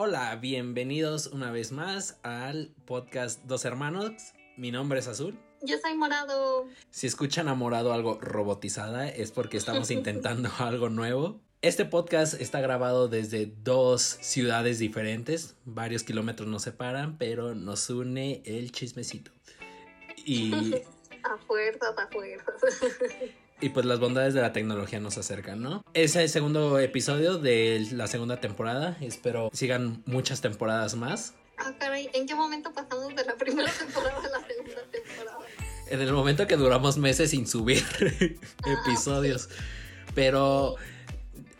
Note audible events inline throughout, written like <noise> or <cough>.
Hola, bienvenidos una vez más al podcast Dos Hermanos. Mi nombre es Azul. Yo soy Morado. Si escuchan a Morado algo robotizada es porque estamos <laughs> intentando algo nuevo. Este podcast está grabado desde dos ciudades diferentes, varios kilómetros nos separan, pero nos une el chismecito. Y... <laughs> a fuerzas, a fuerzas. Y pues las bondades de la tecnología nos acercan, ¿no? Es el segundo episodio de la segunda temporada. Espero sigan muchas temporadas más. Ah, caray, ¿en qué momento pasamos de la primera temporada a la segunda temporada? En el momento que duramos meses sin subir ah, <laughs> episodios. Pero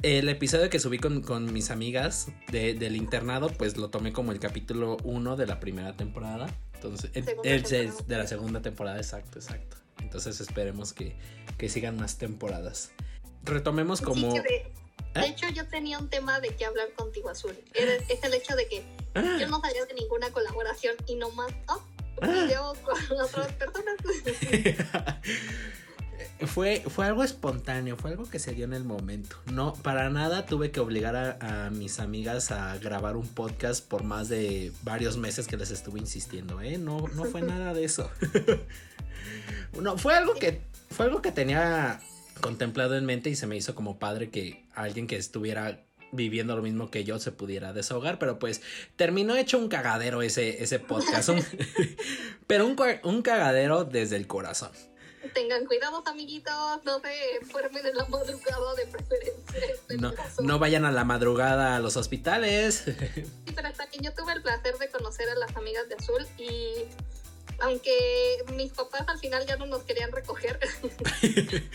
el episodio que subí con, mis amigas del internado, pues lo tomé como el capítulo 1 de la primera temporada. Entonces, el, de la segunda temporada, exacto, exacto. Entonces esperemos que, sigan más temporadas. Retomemos como... de, ¿Eh? hecho, yo tenía un tema de que hablar contigo, Azul. Es el hecho de que ah. yo no sabía de ninguna colaboración y nomás oh, ah. con otras personas. <laughs> fue, fue algo espontáneo, fue algo que se dio en el momento. No, para nada tuve que obligar a, a, mis amigas a grabar un podcast por más de varios meses que les estuve insistiendo, ¿eh? No, no fue nada de eso. <laughs> no, fue algo que, fue algo que tenía contemplado en mente y se me hizo como padre que alguien que estuviera viviendo lo mismo que yo se pudiera desahogar, pero pues terminó hecho un cagadero ese, ese podcast, <laughs> pero un, un cagadero desde el corazón. Tengan cuidado, amiguitos, no se enfermen en la madrugada de preferencia. No, vayan a la madrugada a los hospitales. Sí, pero hasta que yo tuve el placer de conocer a las amigas de Azul y aunque mis papás al final ya no nos querían recoger. <laughs>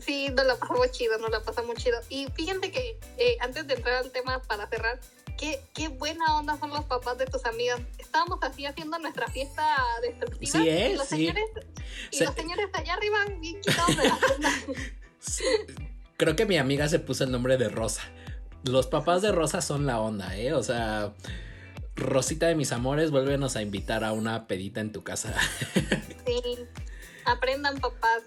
sí, nos la pasamos chido, nos la pasamos chido. Y fíjense que eh, antes de entrar al tema para cerrar, qué, qué buena onda son los papás de tus amigas. Estábamos así haciendo nuestra fiesta destructiva. Sí, y los señores, y los señores allá arriba bien quitados de la <laughs> Creo que mi amiga se puso el nombre de Rosa. Los papás de Rosa son la onda, ¿eh? O sea, Rosita de mis amores, vuélvenos a invitar a una pedita en tu casa. <laughs> Sí. Aprendan, papás.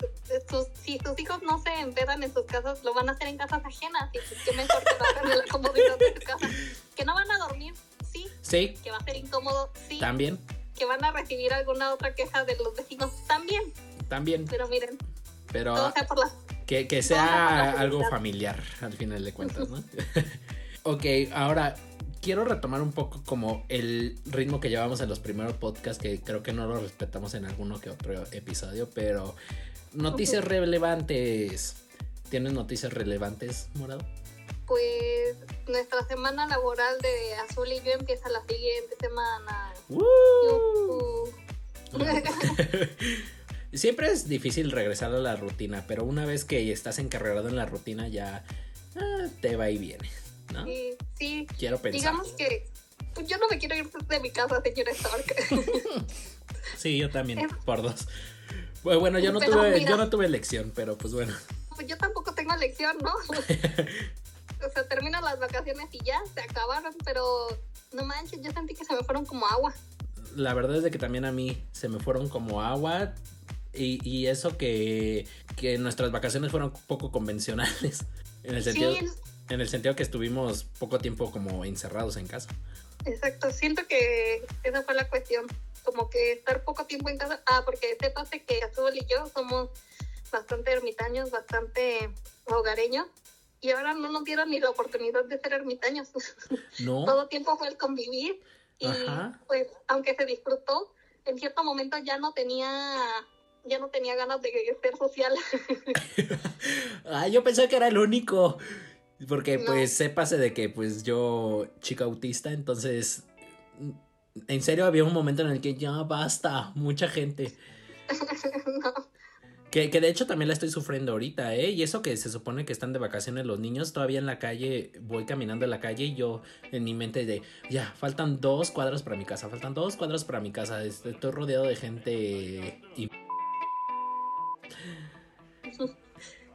si sus hijos no se empedan en sus casas, lo van a hacer en casas ajenas. Y pues, qué mejor que hagan en la comodidad de su casa. Que no van a dormir, sí. Sí. Que va a ser incómodo, sí. También. Que van a recibir alguna otra queja de los vecinos, también. También. Pero miren. Pero. sea por la, que, que sea algo familiar, al final de cuentas, ¿no? <laughs> ok, ahora quiero retomar un poco como el ritmo que llevamos en los primeros podcasts, que creo que no lo respetamos en alguno que otro episodio, pero noticias relevantes. ¿Tienes noticias relevantes, Morado? Pues nuestra semana laboral de Azul y yo empieza la siguiente semana. <laughs> Siempre es difícil regresar a la rutina, pero una vez que estás encarregado en la rutina ya ah, te va y viene. Sí, sí. Quiero pensar. Digamos que pues, yo no me quiero ir de mi casa, señor Stark. <laughs> sí, yo también, por dos. Bueno, yo no, tuve, yo no tuve elección, pero pues bueno. Pues yo tampoco tengo elección, ¿no? <laughs> o sea, terminan las vacaciones y ya, se acabaron, pero no manches, yo sentí que se me fueron como agua. La verdad es de que también a mí se me fueron como agua. Y, y eso que, que nuestras vacaciones fueron poco convencionales. En el sentido. Sí, en el sentido que estuvimos poco tiempo como encerrados en casa. Exacto, siento que esa fue la cuestión, como que estar poco tiempo en casa. Ah, porque sépase que Azul y yo somos bastante ermitaños, bastante hogareños, y ahora no nos dieron ni la oportunidad de ser ermitaños. <laughs> No. Todo tiempo fue el convivir, y pues aunque se disfrutó, en cierto momento ya no tenía ya no tenía ganas de ser social. <laughs> <laughs> ah, yo pensé que era el único. Porque pues sépase de que pues yo, chica autista, entonces, en serio había un momento en el que ya basta, mucha gente. <laughs> Que, que, de hecho también la estoy sufriendo ahorita, ¿eh? Y eso que se supone que están de vacaciones los niños, todavía en la calle, voy caminando en la calle y yo en mi mente de, ya, faltan dos cuadros para mi casa, faltan dos cuadros para mi casa, estoy rodeado de gente... Y...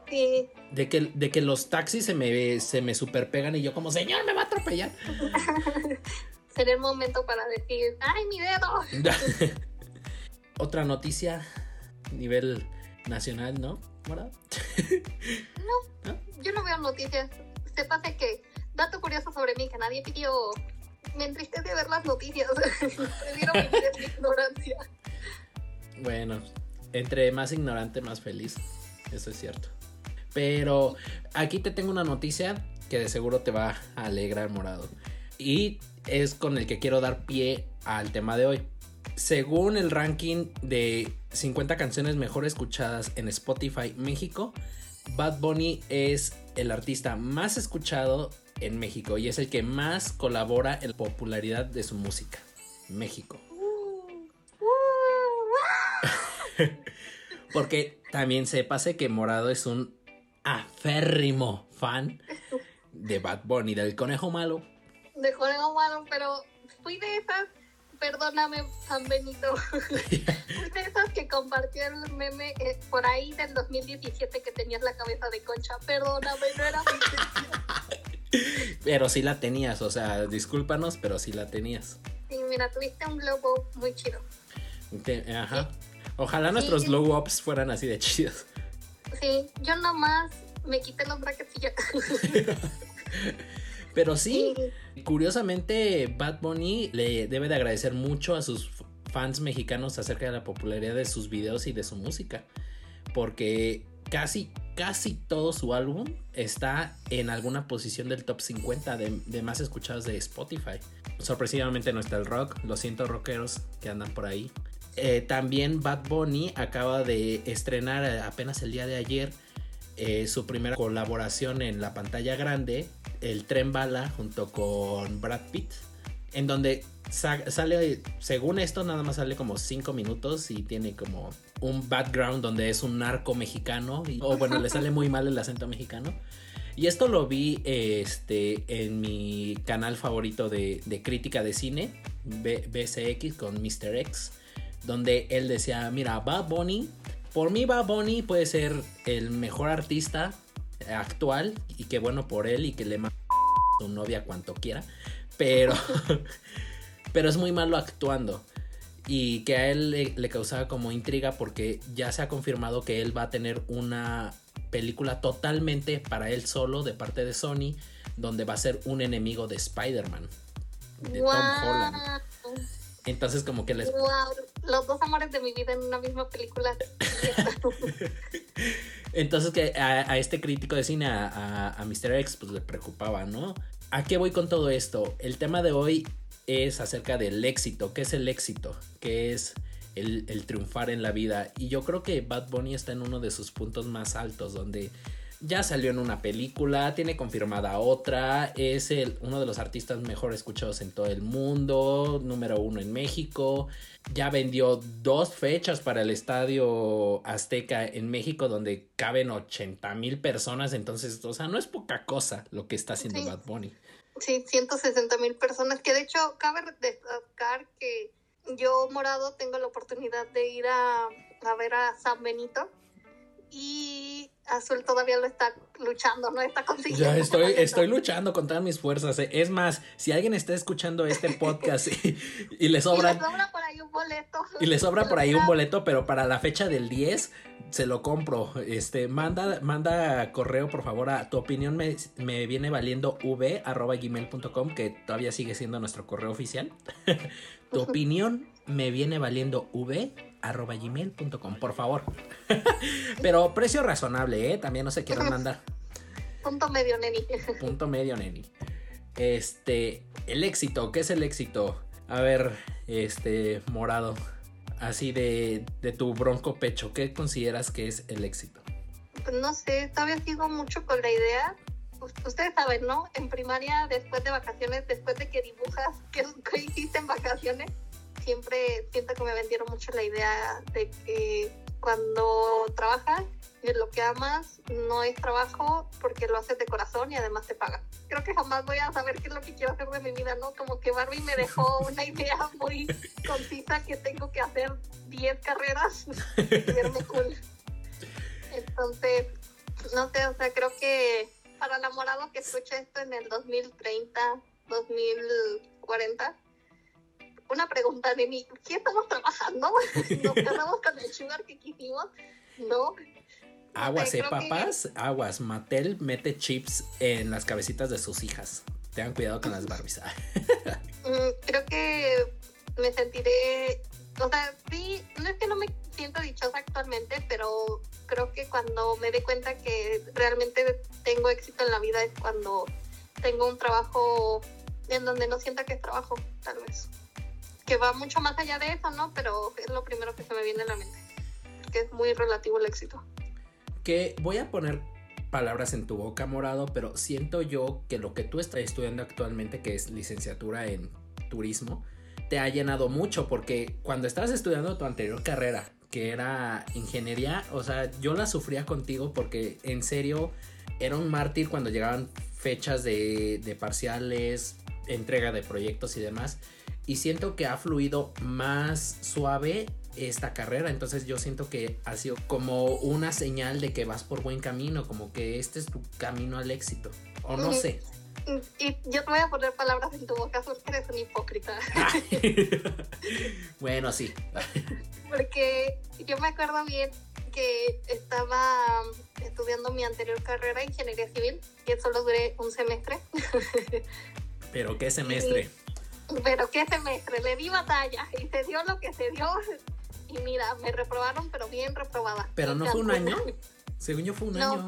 De que, de que los taxis se me, se me superpegan y yo como, señor, me va a atropellar. <laughs> Sería el momento para decir, ¡ay, mi dedo! <laughs> Otra noticia, nivel nacional, ¿no? ¿Verdad? no, yo no veo noticias. Se pasa que, dato curioso sobre mí que nadie pidió, me entristece ver las noticias. <laughs> Prefiero vivir en ignorancia. Bueno, entre más ignorante, más feliz. Eso es cierto. Pero aquí te tengo una noticia que de seguro te va a alegrar, morado. Y es con el que quiero dar pie al tema de hoy. Según el ranking de 50 canciones mejor escuchadas en Spotify México, Bad Bunny es el artista más escuchado en México y es el que más colabora en la popularidad de su música. México. <laughs> Porque también se pase que Morado es un aférrimo fan de Bad Bunny, del conejo malo. De conejo malo, pero fui de esas, perdóname, San Benito, <laughs> fui de esas que compartió el meme eh, por ahí del 2017 que tenías la cabeza de concha. Perdóname, no era mi <laughs> Pero sí la tenías, o sea, discúlpanos, pero sí la tenías. Sí, mira, tuviste un globo muy chido. ajá. Ojalá nuestros glow ups fueran así de chidos. Sí, yo nomás me quité los brackets y ya. <laughs> Pero sí, curiosamente Bad Bunny le debe de agradecer mucho a sus fans mexicanos acerca de la popularidad de sus videos y de su música. Porque casi, casi todo su álbum está en alguna posición del top 50 de, más escuchados de Spotify. Sorpresivamente no está el rock, lo siento rockeros que andan por ahí. Eh, también Bad Bunny acaba de estrenar eh, apenas el día de ayer eh, su primera colaboración en la pantalla grande, El Tren Bala, junto con Brad Pitt, en donde sale, según esto, nada más sale como 5 minutos y tiene como un background donde es un narco mexicano, o bueno, le sale muy mal el acento mexicano. Y esto lo vi este, en mi canal favorito de, crítica de cine, BCX con Mr. X donde él decía, mira, Bad Bunny, por mí Bad Bunny puede ser el mejor artista actual y que bueno por él y que le manda a su novia cuanto quiera, pero, <laughs> pero es muy malo actuando. Y que a él le, le, causaba como intriga porque ya se ha confirmado que él va a tener una película totalmente para él solo de parte de Sony donde va a ser un enemigo de Spider-Man de Tom Holland entonces como que les... Wow, los dos amores de mi vida en una misma película. <laughs> Entonces que a, este crítico de cine, a, a, Mr. X, pues le preocupaba, ¿no? ¿A qué voy con todo esto? El tema de hoy es acerca del éxito. ¿Qué es el éxito? ¿Qué es el, el triunfar en la vida? Y yo creo que Bad Bunny está en uno de sus puntos más altos, donde ya salió en una película, tiene confirmada otra, es el, uno de los artistas mejor escuchados en todo el mundo, número uno en México, ya vendió dos fechas para el Estadio Azteca en México donde caben 80 mil personas, entonces, o sea, no es poca cosa lo que está haciendo Bad Bunny. Sí, 160 mil personas, que de hecho cabe destacar que yo, Morado, tengo la oportunidad de ir a, a ver a San Benito y Azul todavía lo está luchando, no está consiguiendo. Ya estoy, estoy luchando con todas mis fuerzas. Eh. Es más, si alguien está escuchando este podcast y, <laughs> le sobra. Y le sobra por ahí un boleto. Y le sobra <laughs> por ahí un boleto, pero para la fecha del 10 se lo compro. Este, manda, manda correo, por favor, a tu opinión me, me viene valiendo v arroba gmail.com, que todavía sigue siendo nuestro correo oficial. <laughs> tu opinión me viene valiendo v arroba gmail.com, por favor. <laughs> Pero precio razonable, ¿eh? También no se quieran <laughs> mandar. Punto medio, neni. <laughs> Punto medio, neni. Este, el éxito, ¿qué es el éxito? A ver, este, morado, así de, de tu bronco pecho, ¿qué consideras que es el éxito? Pues no sé, todavía sigo mucho con la idea. Ustedes saben, ¿no? En primaria, después de vacaciones, después de que dibujas, ¿qué, qué hiciste en vacaciones? Siempre siento que me vendieron mucho la idea de que cuando trabajas lo que amas no es trabajo porque lo haces de corazón y además te pagan. Creo que jamás voy a saber qué es lo que quiero hacer de mi vida, ¿no? Como que Barbie me dejó <laughs> una idea muy concisa que tengo que hacer 10 carreras <laughs> y cool. Entonces, no sé, o sea, creo que para enamorado que escuche esto en el 2030, 2040, una pregunta de mí, ¿qué estamos trabajando? <laughs> ¿Nos quedamos con el sugar que quisimos? No. Aguas, eh, papás, aguas. Mattel mete chips en las cabecitas de sus hijas. Tengan cuidado con las Barbies. <laughs> Mm, creo que me sentiré, o sea, sí, no es que no me siento dichosa actualmente, pero creo que cuando me dé cuenta que realmente tengo éxito en la vida es cuando tengo un trabajo en donde no sienta que es trabajo, tal vez. Que va mucho más allá de eso, ¿no? Pero es lo primero que se me viene a la mente. Que es muy relativo el éxito. Que voy a poner palabras en tu boca, morado, pero siento yo que lo que tú estás estudiando actualmente, que es licenciatura en turismo, te ha llenado mucho porque cuando estabas estudiando tu anterior carrera, que era ingeniería, o sea, yo la sufría contigo porque en serio era un mártir cuando llegaban fechas de, de parciales, entrega de proyectos y demás. Y siento que ha fluido más suave esta carrera. Entonces yo siento que ha sido como una señal de que vas por buen camino, como que este es tu camino al éxito. O no sé. Y yo te voy a poner palabras en tu boca porque eres un hipócrita. <laughs> bueno, sí. <laughs> porque yo me acuerdo bien que estaba estudiando mi anterior carrera, ingeniería civil, y solo duré un semestre. ¿Pero qué <laughs> semestre? Pero qué semestre, le di batalla y se dio lo que se dio y mira, me reprobaron, pero bien reprobada. ¿Pero no fue un año? Según yo fue un año.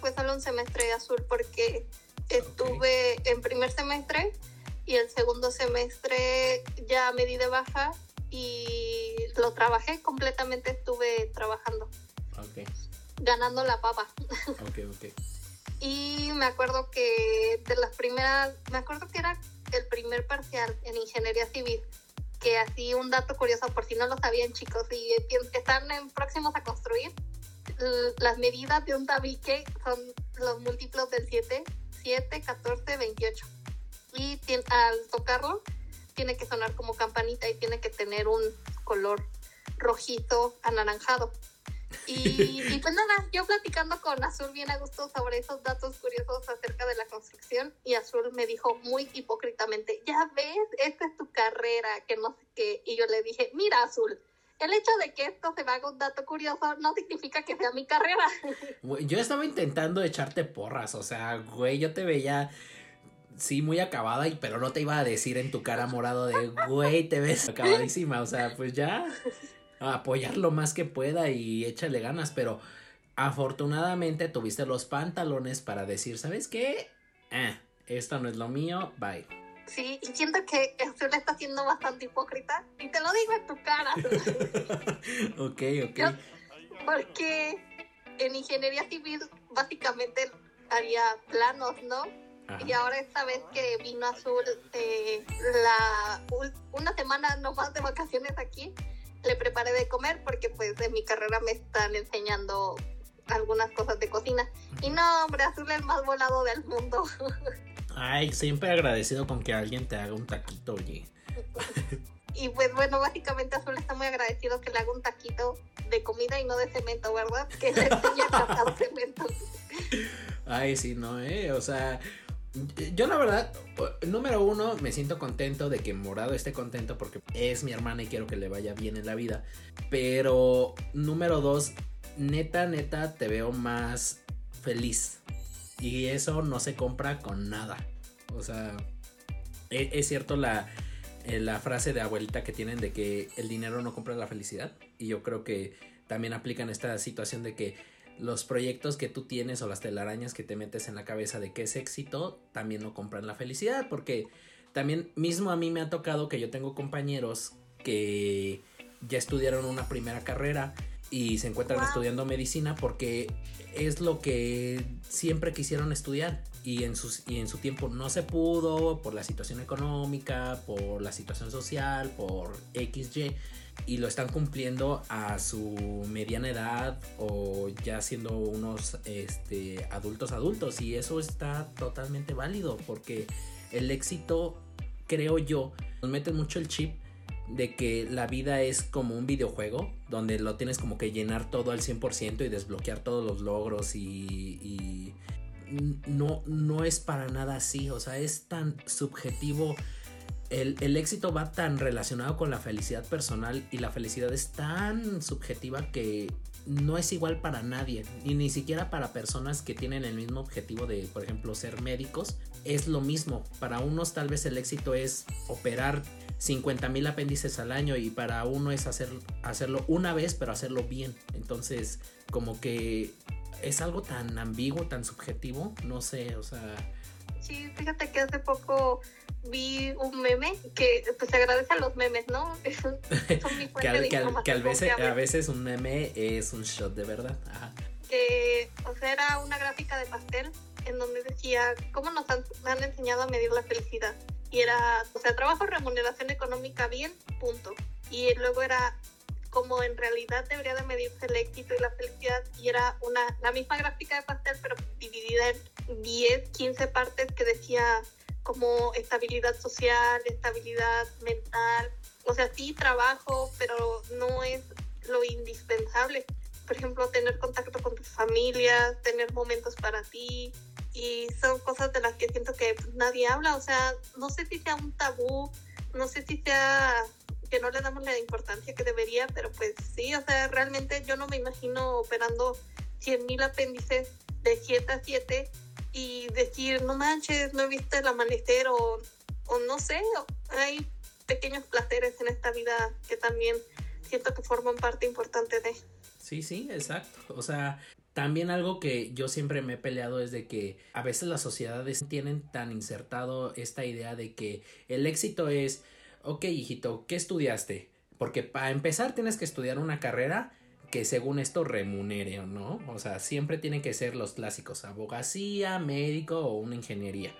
Fue solo un semestre de azul porque estuve en primer semestre y el segundo semestre ya me di de baja y lo trabajé completamente, estuve trabajando. Ok. Ganando la papa. Ok, ok. <laughs> y me acuerdo que de las primeras, me acuerdo que era el primer parcial en ingeniería civil que así un dato curioso, por si no lo sabían chicos, y están en próximos a construir, las medidas de un tabique son los múltiplos del 7, 7, 14, 28. Y al tocarlo, tiene que sonar como campanita y tiene que tener un color rojizo anaranjado. <laughs> Y, pues nada, yo platicando con Azul bien a gusto sobre esos datos curiosos acerca de la construcción y Azul me dijo muy hipócritamente, ya ves, esta es tu carrera, que no sé qué. Y yo le dije, mira Azul, el hecho de que esto se me haga un dato curioso no significa que sea mi carrera. <laughs> Yo estaba intentando echarte porras, o sea, güey, yo te veía sí, muy acabada, pero no te iba a decir en tu cara morado de, güey, te ves <laughs> acabadísima, o sea, pues ya apoyar lo más que pueda y échale ganas, pero afortunadamente tuviste los pantalones para decir, ¿sabes qué? Eh, esto no es lo mío, bye. Sí, y siento que le está siendo bastante hipócrita y te lo digo en tu cara. <laughs> ok, ok. porque en ingeniería civil básicamente haría planos, ¿no? Y ahora esta vez que vino Azul eh, la una semana nomás de vacaciones aquí, le preparé de comer porque pues de mi carrera me están enseñando algunas cosas de cocina. Y no, hombre, Azul es el más volado del mundo. <laughs> Ay, siempre agradecido con que alguien te haga un taquito, oye. <laughs> Y pues bueno, básicamente Azul está muy agradecido que le haga un taquito de comida y no de cemento, ¿verdad? Que le enseñe a <laughs> cemento. Ay, sí, no, eh. O sea, yo la verdad, número uno, me siento contento de que Morado esté contento porque es mi hermana y quiero que le vaya bien en la vida. Pero número dos, neta, neta, te veo más feliz. Y eso no se compra con nada. O sea, e, es, cierto la, eh, la frase de abuelita que tienen de que el dinero no compra la felicidad. Y yo creo que también aplica en esta situación de que los proyectos que tú tienes o las telarañas que te metes en la cabeza de que es éxito también no compran la felicidad porque también mismo a mí me ha tocado que yo tengo compañeros que ya estudiaron una primera carrera y se encuentran estudiando medicina porque es lo que siempre quisieron estudiar y en, sus, y en su tiempo no se pudo por la situación económica, por la situación social, por XY y lo están cumpliendo a su mediana edad o ya siendo unos este, adultos adultos. Y eso está totalmente válido porque el éxito creo yo nos mete mucho el chip de que la vida es como un videojuego donde lo tienes como que llenar todo al 100% y desbloquear todos los logros y, y no, no es para nada así, o sea, es tan subjetivo el, éxito va tan relacionado con la felicidad personal y la felicidad es tan subjetiva que no es igual para nadie, y ni siquiera para personas que tienen el mismo objetivo de, por ejemplo, ser médicos, es lo mismo. Para unos tal vez el éxito es operar 50 mil apéndices al año y para uno es hacer, hacerlo una vez pero hacerlo bien. Entonces como que es algo tan ambiguo, tan subjetivo, no sé, o sea... Sí, fíjate que hace poco vi un meme que pues se agradece a los memes, ¿no? <laughs> Son mi <laughs> que, que, que a, veces, a veces un meme es un shot de verdad. Ajá. Que, o sea, era una gráfica de pastel en donde decía cómo nos han, han enseñado a medir la felicidad. Y era, o sea, trabajo, remuneración económica bien, punto. Y luego era como en realidad debería de medirse el éxito y la felicidad y era una la misma gráfica de pastel pero dividida en 10, 15 partes que decía como estabilidad social, estabilidad mental, o sea, sí trabajo, pero no es lo indispensable. Por ejemplo, tener contacto con tu familia, tener momentos para ti, y son cosas de las que siento que nadie habla, o sea, no sé si sea un tabú, no sé si sea que no le damos la importancia que debería, pero pues sí, o sea, realmente yo no me imagino operando 100 mil apéndices de 7 a 7 y decir, no manches, no he visto el amanecer o, o no sé, hay pequeños placeres en esta vida que también siento que forman parte importante de. Sí, sí, exacto. O sea, también algo que yo siempre me he peleado es de que a veces las sociedades tienen tan insertado esta idea de que el éxito es, ok hijito, ¿qué estudiaste? Porque para empezar tienes que estudiar una carrera que según esto remunere o no. O sea, siempre tienen que ser los clásicos, abogacía, médico o una ingeniería,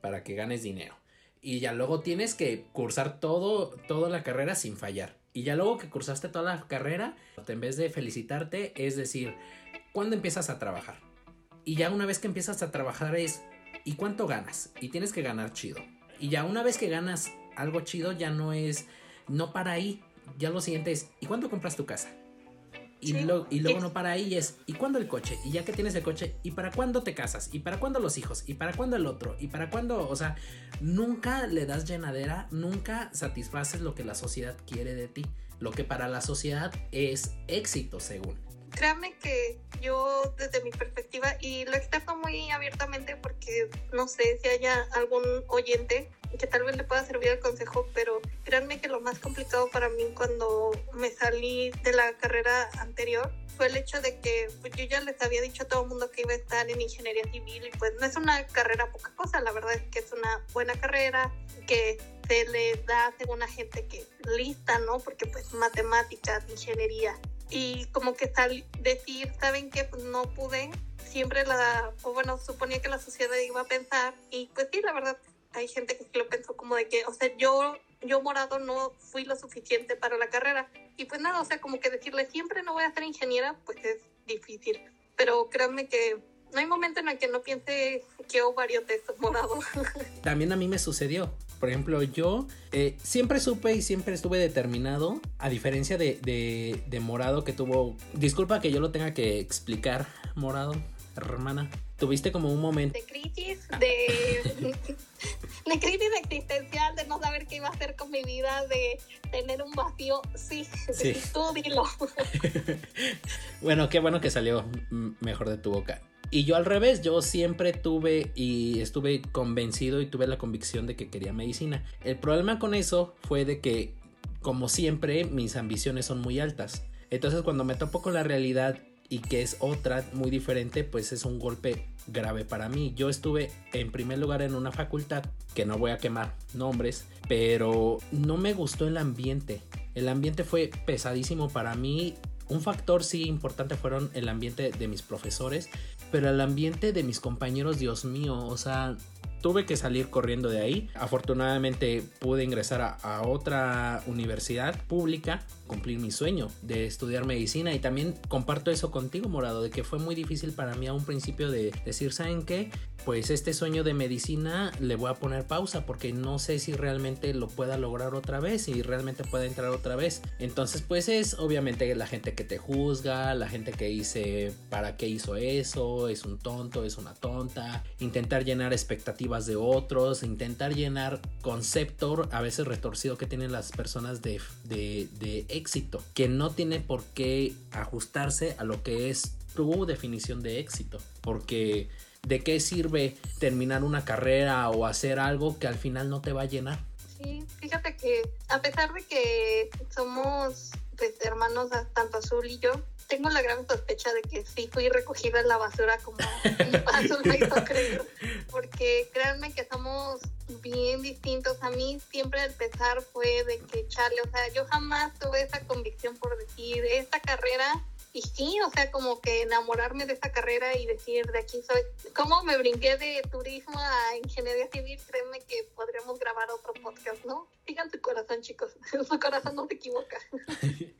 para que ganes dinero. Y ya luego tienes que cursar todo, toda la carrera sin fallar. Y ya luego que cursaste toda la carrera, en vez de felicitarte, es decir, ¿cuándo empiezas a trabajar? Y ya una vez que empiezas a trabajar es, ¿y cuánto ganas? Y tienes que ganar chido. Y ya una vez que ganas algo chido, ya no es, no para ahí. Ya lo siguiente es, ¿y cuándo compras tu casa? Y, y luego no para ahí es, ¿y cuándo el coche? Y ya que tienes el coche, ¿y para cuándo te casas? ¿Y para cuándo los hijos? ¿Y para cuándo el otro? ¿Y para cuándo? O sea, nunca le das llenadera, nunca satisfaces lo que la sociedad quiere de ti. Lo que para la sociedad es éxito, según. Créame que yo desde mi perspectiva, y lo externo muy abiertamente porque no sé si haya algún oyente que tal vez le pueda servir el consejo, pero créanme que lo más complicado para mí cuando me salí de la carrera anterior fue el hecho de que pues, yo ya les había dicho a todo el mundo que iba a estar en ingeniería civil y pues no es una carrera poca cosa, la verdad es que es una buena carrera que se le da según a gente que lista, ¿no? Porque pues matemáticas, ingeniería y como que tal decir, ¿saben que pues, no pude? Siempre la, o bueno, suponía que la sociedad iba a pensar y pues sí, la verdad hay gente que lo pensó como de que, o sea, yo, yo morado no fui lo suficiente para la carrera. Y pues nada, o sea, como que decirle siempre no voy a ser ingeniera, pues es difícil. Pero créanme que no hay momento en el que no piense que varios de estos morados. También a mí me sucedió. Por ejemplo, yo eh, siempre supe y siempre estuve determinado, a diferencia de, de, de Morado que tuvo... Disculpa que yo lo tenga que explicar, Morado, hermana. Tuviste como un momento... De crisis, de... de crisis existencial, de no saber qué iba a hacer con mi vida, de tener un vacío. Sí, sí. tú dilo. <laughs> bueno, qué bueno que salió mejor de tu boca. Y yo al revés, yo siempre tuve y estuve convencido y tuve la convicción de que quería medicina. El problema con eso fue de que, como siempre, mis ambiciones son muy altas. Entonces cuando me topo con la realidad y que es otra muy diferente, pues es un golpe grave para mí. Yo estuve en primer lugar en una facultad, que no voy a quemar nombres, pero no me gustó el ambiente. El ambiente fue pesadísimo para mí. Un factor sí importante fueron el ambiente de mis profesores, pero el ambiente de mis compañeros, Dios mío, o sea, tuve que salir corriendo de ahí. Afortunadamente pude ingresar a, otra universidad pública, cumplir mi sueño de estudiar medicina y también comparto eso contigo, Morado, de que fue muy difícil para mí a un principio de decir, ¿saben qué? Pues este sueño de medicina le voy a poner pausa porque no sé si realmente lo pueda lograr otra vez y realmente pueda entrar otra vez. Entonces pues es obviamente la gente que te juzga, la gente que dice, ¿para qué hizo eso? Es un tonto, es una tonta. Intentar llenar expectativas de otros, intentar llenar concepto a veces retorcido que tienen las personas de, de éxito, que no tiene por qué ajustarse a lo que es tu definición de éxito, porque ¿de qué sirve terminar una carrera o hacer algo que al final no te va a llenar? Sí, fíjate que a pesar de que somos pues, hermanos tanto Azul y yo, tengo la gran sospecha de que sí fui recogida en la basura como Azul me hizo creer. Porque créanme que somos bien distintos. A mí siempre el pesar fue de que Charlie, o sea, yo jamás tuve esa convicción por decir, esta carrera y sí, o sea, como que enamorarme de esta carrera y decir, de aquí soy. ¿Cómo me brinqué de turismo a ingeniería civil? Créeme que podríamos grabar otro podcast, ¿no? Sigan tu corazón, chicos. <laughs> Su corazón no se equivoca. <laughs>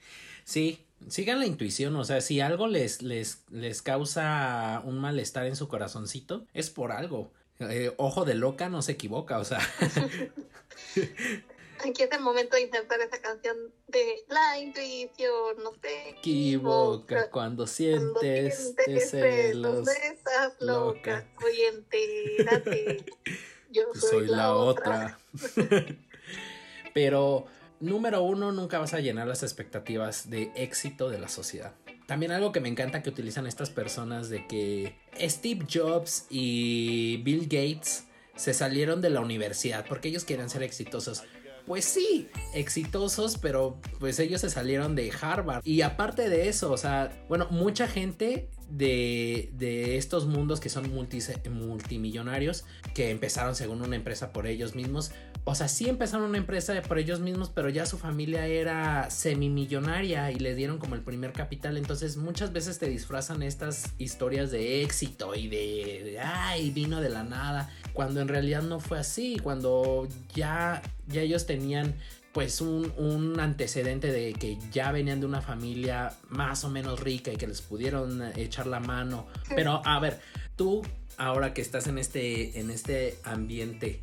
Sí, sigan la intuición, o sea, si algo les, les, les causa un malestar en su corazoncito, es por algo. Eh, ojo de loca no se equivoca, o sea. <laughs> Aquí es el momento de intentar esa canción de la intuición, no te equivoca cuando sientes, celos, estás loca, oye, entérate, <laughs> yo soy, la, otra. <laughs> Pero, número uno, nunca vas a llenar las expectativas de éxito de la sociedad. También algo que me encanta que utilizan estas personas de que Steve Jobs y Bill Gates se salieron de la universidad porque ellos quieren ser exitosos pues sí, exitosos, pero pues ellos se salieron de Harvard. Y aparte de eso, o sea, bueno, mucha gente de, de estos mundos que son multimillonarios, que empezaron según una empresa por ellos mismos, o sea, sí empezaron una empresa por ellos mismos, pero ya su familia era semimillonaria y les dieron como el primer capital. Entonces muchas veces te disfrazan estas historias de éxito y de, de ay, vino de la nada cuando en realidad no fue así, cuando ya, ya ellos tenían pues un, un, antecedente de que ya venían de una familia más o menos rica y que les pudieron echar la mano. Pero a ver, tú ahora que estás en este, en este ambiente,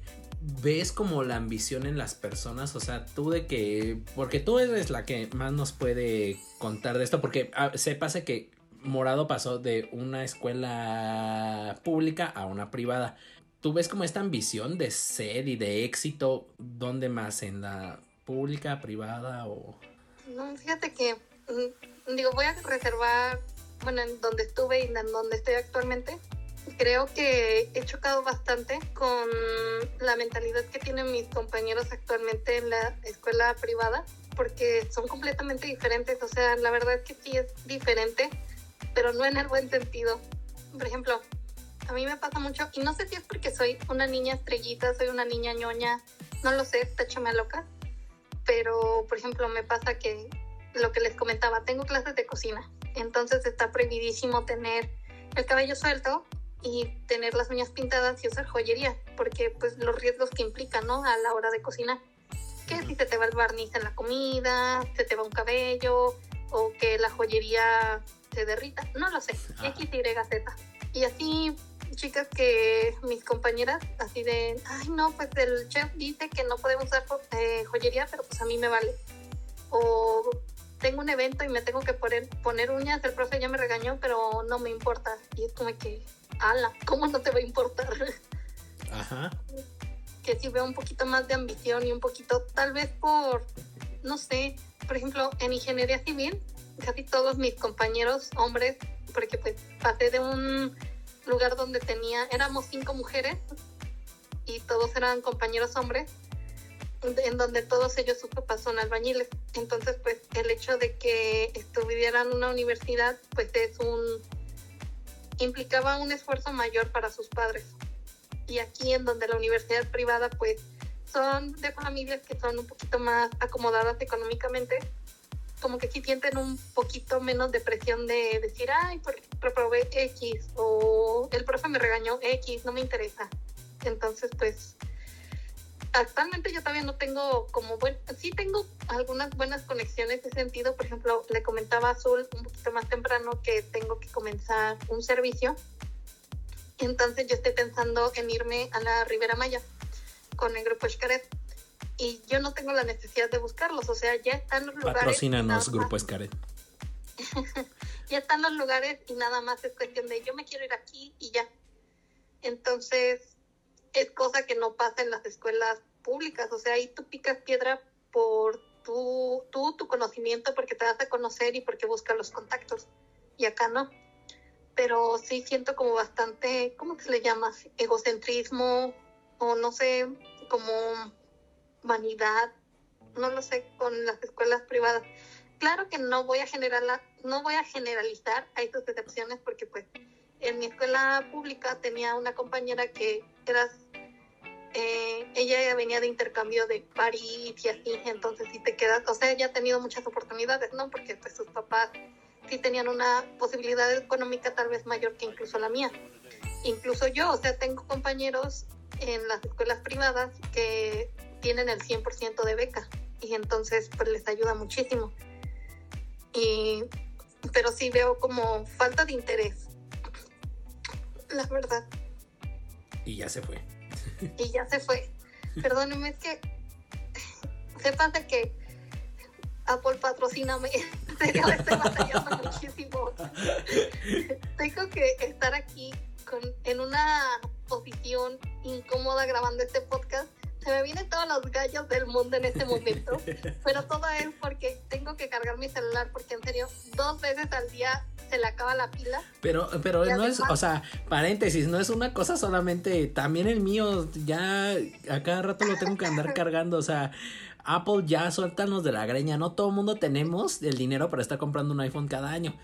¿ves como la ambición en las personas? O sea, tú de que, porque tú eres la que más nos puede contar de esto, porque se pasa que Morado pasó de una escuela pública a una privada. ¿Tú ves como esta ambición de ser y de éxito, dónde más? ¿En la pública, privada o...? No, fíjate que, mm, digo, voy a reservar, bueno, en donde estuve y en donde estoy actualmente, creo que he chocado bastante con la mentalidad que tienen mis compañeros actualmente en la escuela privada, porque son completamente diferentes, o sea, la verdad es que sí es diferente, pero no en el buen sentido. Por ejemplo, a mí me pasa mucho, y no sé si es porque soy una niña estrellita, soy una niña ñoña, no lo sé, táchame loca, pero por ejemplo me pasa que lo que les comentaba, tengo clases de cocina, entonces está prohibidísimo tener el cabello suelto y tener las uñas pintadas y usar joyería, porque pues los riesgos que implican, ¿no? A la hora de cocinar. Que si se te va el barniz en la comida, se te va un cabello, o que la joyería se derrita, no lo sé, X, Y, Z. Y así chicas que mis compañeras, así de, ay no, pues el chef dice que no podemos usar eh, joyería, pero pues a mí me vale. O tengo un evento y me tengo que poner, poner uñas, el profe ya me regañó, pero no me importa. Y es como que, ala, ¿cómo no te va a importar? <laughs> Ajá. Que si veo un poquito más de ambición y un poquito, tal vez por, no sé, por ejemplo, en ingeniería civil, casi todos mis compañeros hombres, porque pues pasé de un lugar donde tenía, éramos cinco mujeres y todos eran compañeros hombres, en donde todos ellos sus papás son albañiles. Entonces, pues el hecho de que estuvieran en una universidad, pues es un implicaba un esfuerzo mayor para sus padres. Y aquí en donde la universidad privada, pues son de familias que son un poquito más acomodadas económicamente, como que sí sienten un poquito menos de presión de decir, ay, reprobé X o el profe me regañó X, no me interesa. Entonces, pues, actualmente yo todavía no tengo como buen, sí tengo algunas buenas conexiones en ese sentido. Por ejemplo, le comentaba a Azul un poquito más temprano que tengo que comenzar un servicio. Entonces yo estoy pensando en irme a la Ribera Maya con el grupo Xcaret y yo no tengo la necesidad de buscarlos, o sea, ya están los lugares. Patrocínanos, Grupo Escaret. <laughs> ya están los lugares y nada más es cuestión de yo me quiero ir aquí y ya. Entonces, es cosa que no pasa en las escuelas públicas, o sea, ahí tú picas piedra por tu, tú, tu conocimiento, porque te das a conocer y porque buscas los contactos. Y acá no. pero sí siento como bastante, ¿cómo se le llama? Egocentrismo o no sé, como vanidad, no lo sé, con las escuelas privadas. Claro que no voy a generar no voy a generalizar, hay sus excepciones porque pues en mi escuela pública tenía una compañera que era eh, ella venía de intercambio de París y así, entonces si te quedas, o sea, ella ha tenido muchas oportunidades, ¿no? Porque pues sus papás sí tenían una posibilidad económica tal vez mayor que incluso la mía. Incluso yo, o sea, tengo compañeros en las escuelas privadas que tienen el 100% de beca y entonces pues les ayuda muchísimo. Y, pero sí veo como falta de interés, la verdad. Y ya se fue. <laughs> y ya se fue. Perdóneme, es que sepan de que Apple patrocíname. <laughs> Serio, estoy batallando muchísimo. Tengo que estar aquí con, en una posición incómoda grabando este podcast. Se me vienen todos los gallos del mundo en este momento, <laughs> pero todo es porque tengo que cargar mi celular porque en serio, dos veces al día se le acaba la pila. Pero, pero no es, o sea, paréntesis, no es una cosa solamente, también el mío, ya a cada rato lo tengo que andar cargando, o sea, Apple ya suéltanos de la greña, no todo el mundo tenemos el dinero para estar comprando un iPhone cada año.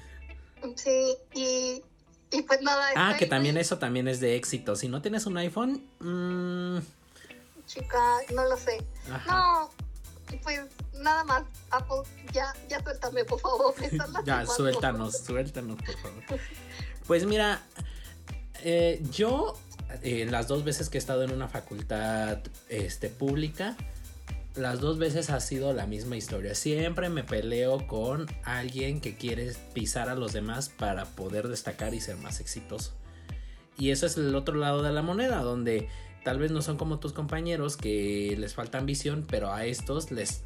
Sí, y, y pues nada. Ah, que también eso también es de éxito. Si no tienes un iPhone, mmm... chica, no lo sé. No, pues nada más, Apple, ya, ya suéltame, por favor. <laughs> ya, suéltanos, suéltanos, por favor. Pues mira, eh, yo eh, las dos veces que he estado en una facultad este, pública, las dos veces ha sido la misma historia. Siempre me peleo con alguien que quiere pisar a los demás para poder destacar y ser más exitoso. Y eso es el otro lado de la moneda, donde tal vez no son como tus compañeros que les falta ambición, pero a estos les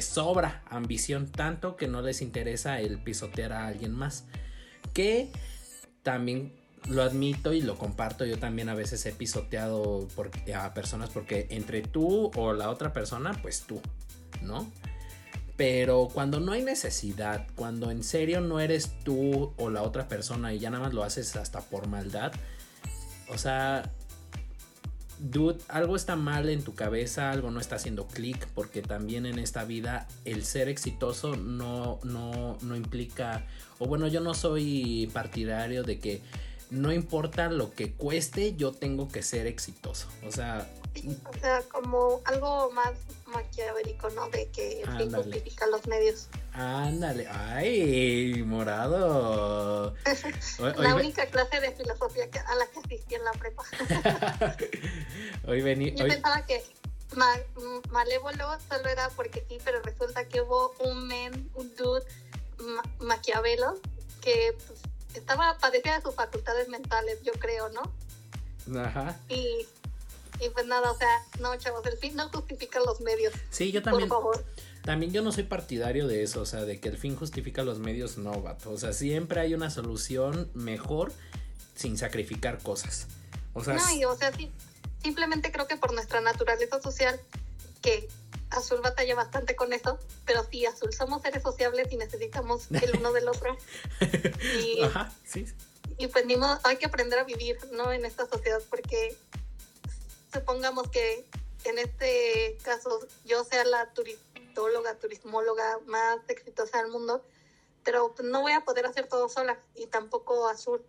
sobra ambición tanto que no les interesa el pisotear a alguien más. Que también lo admito y lo comparto. Yo también a veces he pisoteado a personas porque entre tú o la otra persona, pues tú, ¿no? Pero cuando no hay necesidad, cuando en serio no eres tú o la otra persona y ya nada más lo haces hasta por maldad, o sea, dude, algo está mal en tu cabeza, algo no está haciendo clic, porque también en esta vida el ser exitoso no, no, no implica, o bueno, yo no soy partidario de que no importa lo que cueste, yo tengo que ser exitoso. O sea, o sea, como algo más maquiavélico, ¿no? De que el fin justifica los medios. Ándale, ay, morado. <laughs> la única clase de filosofía a la que asistí en la prepa. <laughs> hoy vení, Yo pensaba que malévolo solo era porque sí, pero resulta que hubo un men, un dude maquiavelo que pues, estaba padecía de sus facultades mentales, yo creo, ¿no? Ajá. Y y pues nada, o sea, no, chavos, el fin no justifica los medios. Sí, yo también. Por favor. También yo no soy partidario de eso, o sea, de que el fin justifica los medios, no, vato. O sea, siempre hay una solución mejor sin sacrificar cosas. O sea, no, y, o sea, sí, simplemente creo que por nuestra naturaleza social, que Azul batalla bastante con eso, pero sí, Azul somos seres sociables y necesitamos el uno del otro. <laughs> Y, Ajá, sí. Y pues ni modo, hay que aprender a vivir, ¿no? En esta sociedad, porque supongamos que en este caso yo sea la turistóloga, turismóloga más exitosa del mundo, pero no voy a poder hacer todo sola y tampoco Azul,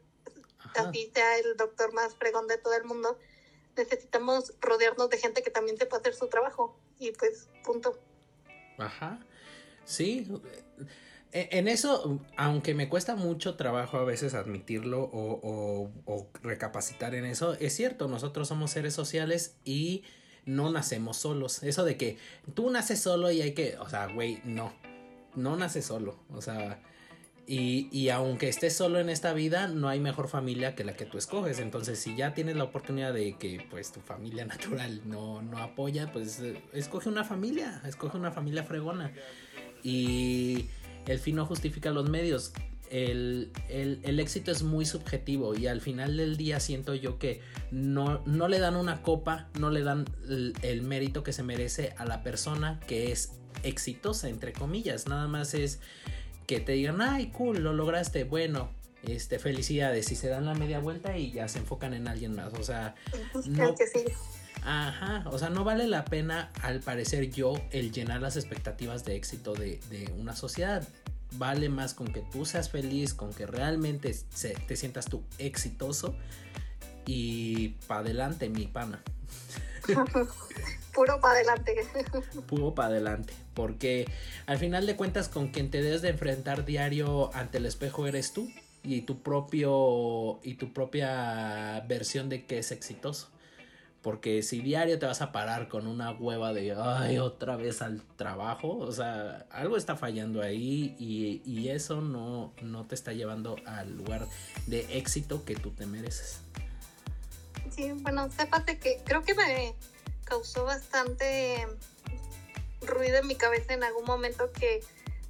así sea el doctor más fregón de todo el mundo. Necesitamos rodearnos de gente que también sepa hacer su trabajo y pues punto. Ajá. Sí, e, en eso, aunque me cuesta mucho trabajo a veces admitirlo o, recapacitar en eso, es cierto, nosotros somos seres sociales y no nacemos solos. Eso de que tú naces solo y hay que, o sea, güey, no, no naces solo, o sea, y, y, aunque estés solo en esta vida, no hay mejor familia que la que tú escoges. Entonces, si ya tienes la oportunidad de que pues tu familia <laughs> natural no, no apoya, pues escoge una familia, escoge una familia fregona. Y el fin no justifica los medios. El, éxito es muy subjetivo y al final del día siento yo que no, no le dan una copa, no le dan el, mérito que se merece a la persona que es exitosa, entre comillas. Nada más es que te digan, ay, cool, lo lograste, bueno. este, felicidades, y se dan la media vuelta y ya se enfocan en alguien más, o sea, no, que sí. Ajá, o sea, no vale la pena, al parecer yo, el llenar las expectativas de éxito de, de una sociedad. Vale más con que tú seas feliz, con que realmente se, te sientas tú exitoso y para adelante, mi pana. <laughs> Puro para adelante. <laughs> Puro para adelante. Porque al final de cuentas, con quien te debes de enfrentar diario ante el espejo eres tú y tu propio y tu propia versión de que es exitoso. Porque si diario te vas a parar con una hueva de, ay, otra vez al trabajo, o sea, algo está fallando ahí y, y eso no, no te está llevando al lugar de éxito que tú te mereces. Sí, bueno, sépate que creo que me causó bastante ruido en mi cabeza en algún momento que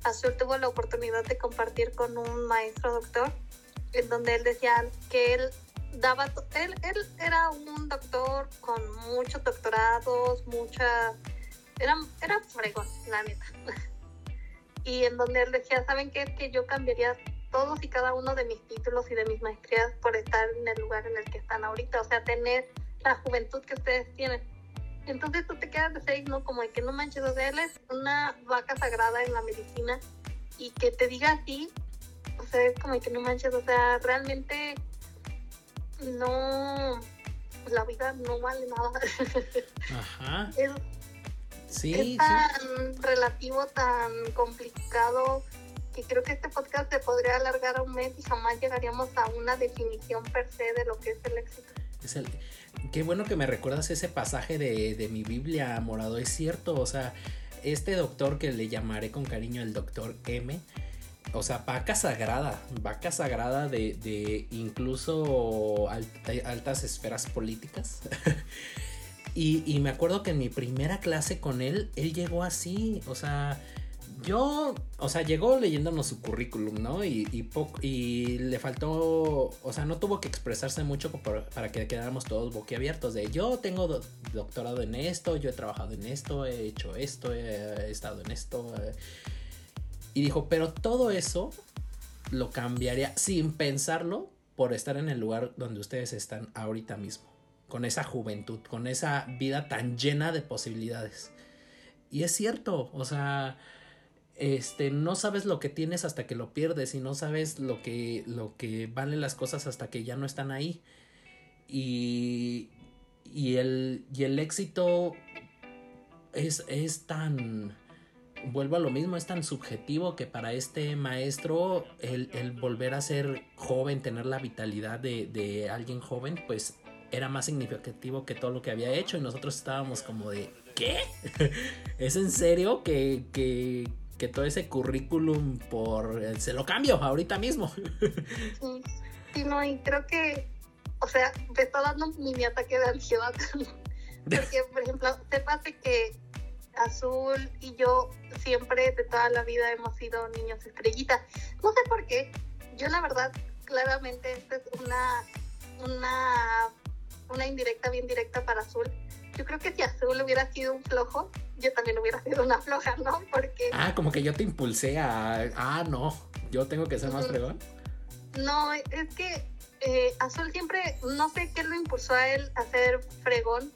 Azul tuvo la oportunidad de compartir con un maestro doctor, en donde él decía que él daba, él, él era un doctor con muchos doctorados, mucha, era, era fregón, la neta. <laughs> Y en donde él decía, ¿saben qué? Que yo cambiaría todos y cada uno de mis títulos y de mis maestrías por estar en el lugar en el que están ahorita, o sea, tener la juventud que ustedes tienen. Entonces tú te quedas de seis, ¿no? Como de que no manches, o sea, él es una vaca sagrada en la medicina y que te diga así, o sea, es como de que no manches, o sea, realmente no, la vida no vale nada. Ajá. <laughs> es, sí, es tan relativo, tan complicado, que creo que este podcast se podría alargar a un mes y jamás llegaríamos a una definición per se de lo que es el éxito. Es el, qué bueno que me recuerdas ese pasaje de, de mi Biblia, Morado. Es cierto, o sea, este doctor que le llamaré con cariño el doctor M o sea, vaca sagrada, vaca sagrada de, de incluso altas esferas políticas. <laughs> y, y, me acuerdo que en mi primera clase con él, él llegó así, o sea, yo, o sea, llegó leyéndonos su currículum, ¿no? Y, y, y le faltó, o sea, no tuvo que expresarse mucho para, que quedáramos todos boquiabiertos de yo tengo do, doctorado en esto, yo he trabajado en esto, he hecho esto, he, he estado en esto. Eh, y dijo, pero todo eso lo cambiaría sin pensarlo por estar en el lugar donde ustedes están ahorita mismo. Con esa juventud, con esa vida tan llena de posibilidades. Y es cierto, o sea, este, no sabes lo que tienes hasta que lo pierdes y no sabes lo que, lo que valen las cosas hasta que ya no están ahí. Y, y, el, y el éxito es, es tan vuelvo a lo mismo, es tan subjetivo que para este maestro el, el volver a ser joven, tener la vitalidad de, de, alguien joven, pues era más significativo que todo lo que había hecho y nosotros estábamos como de, ¿qué? <laughs> ¿Es en serio que, que, que todo ese currículum por... se lo cambio ahorita mismo? <laughs> Sí, sí, no, y creo que, o sea, me está dando mini ataque de ansiedad. <laughs> Porque, por ejemplo, sepas que Azul y yo siempre de toda la vida hemos sido niños estrellitas. No sé por qué. Yo la verdad, claramente esta es una, una, una indirecta bien directa para Azul. Yo creo que si Azul hubiera sido un flojo, yo también hubiera sido una floja, ¿no? Porque... Ah, como que yo te impulsé a... Ah, no, yo tengo que ser más fregón. No, es que eh, Azul siempre, no sé qué lo impulsó a él a ser fregón.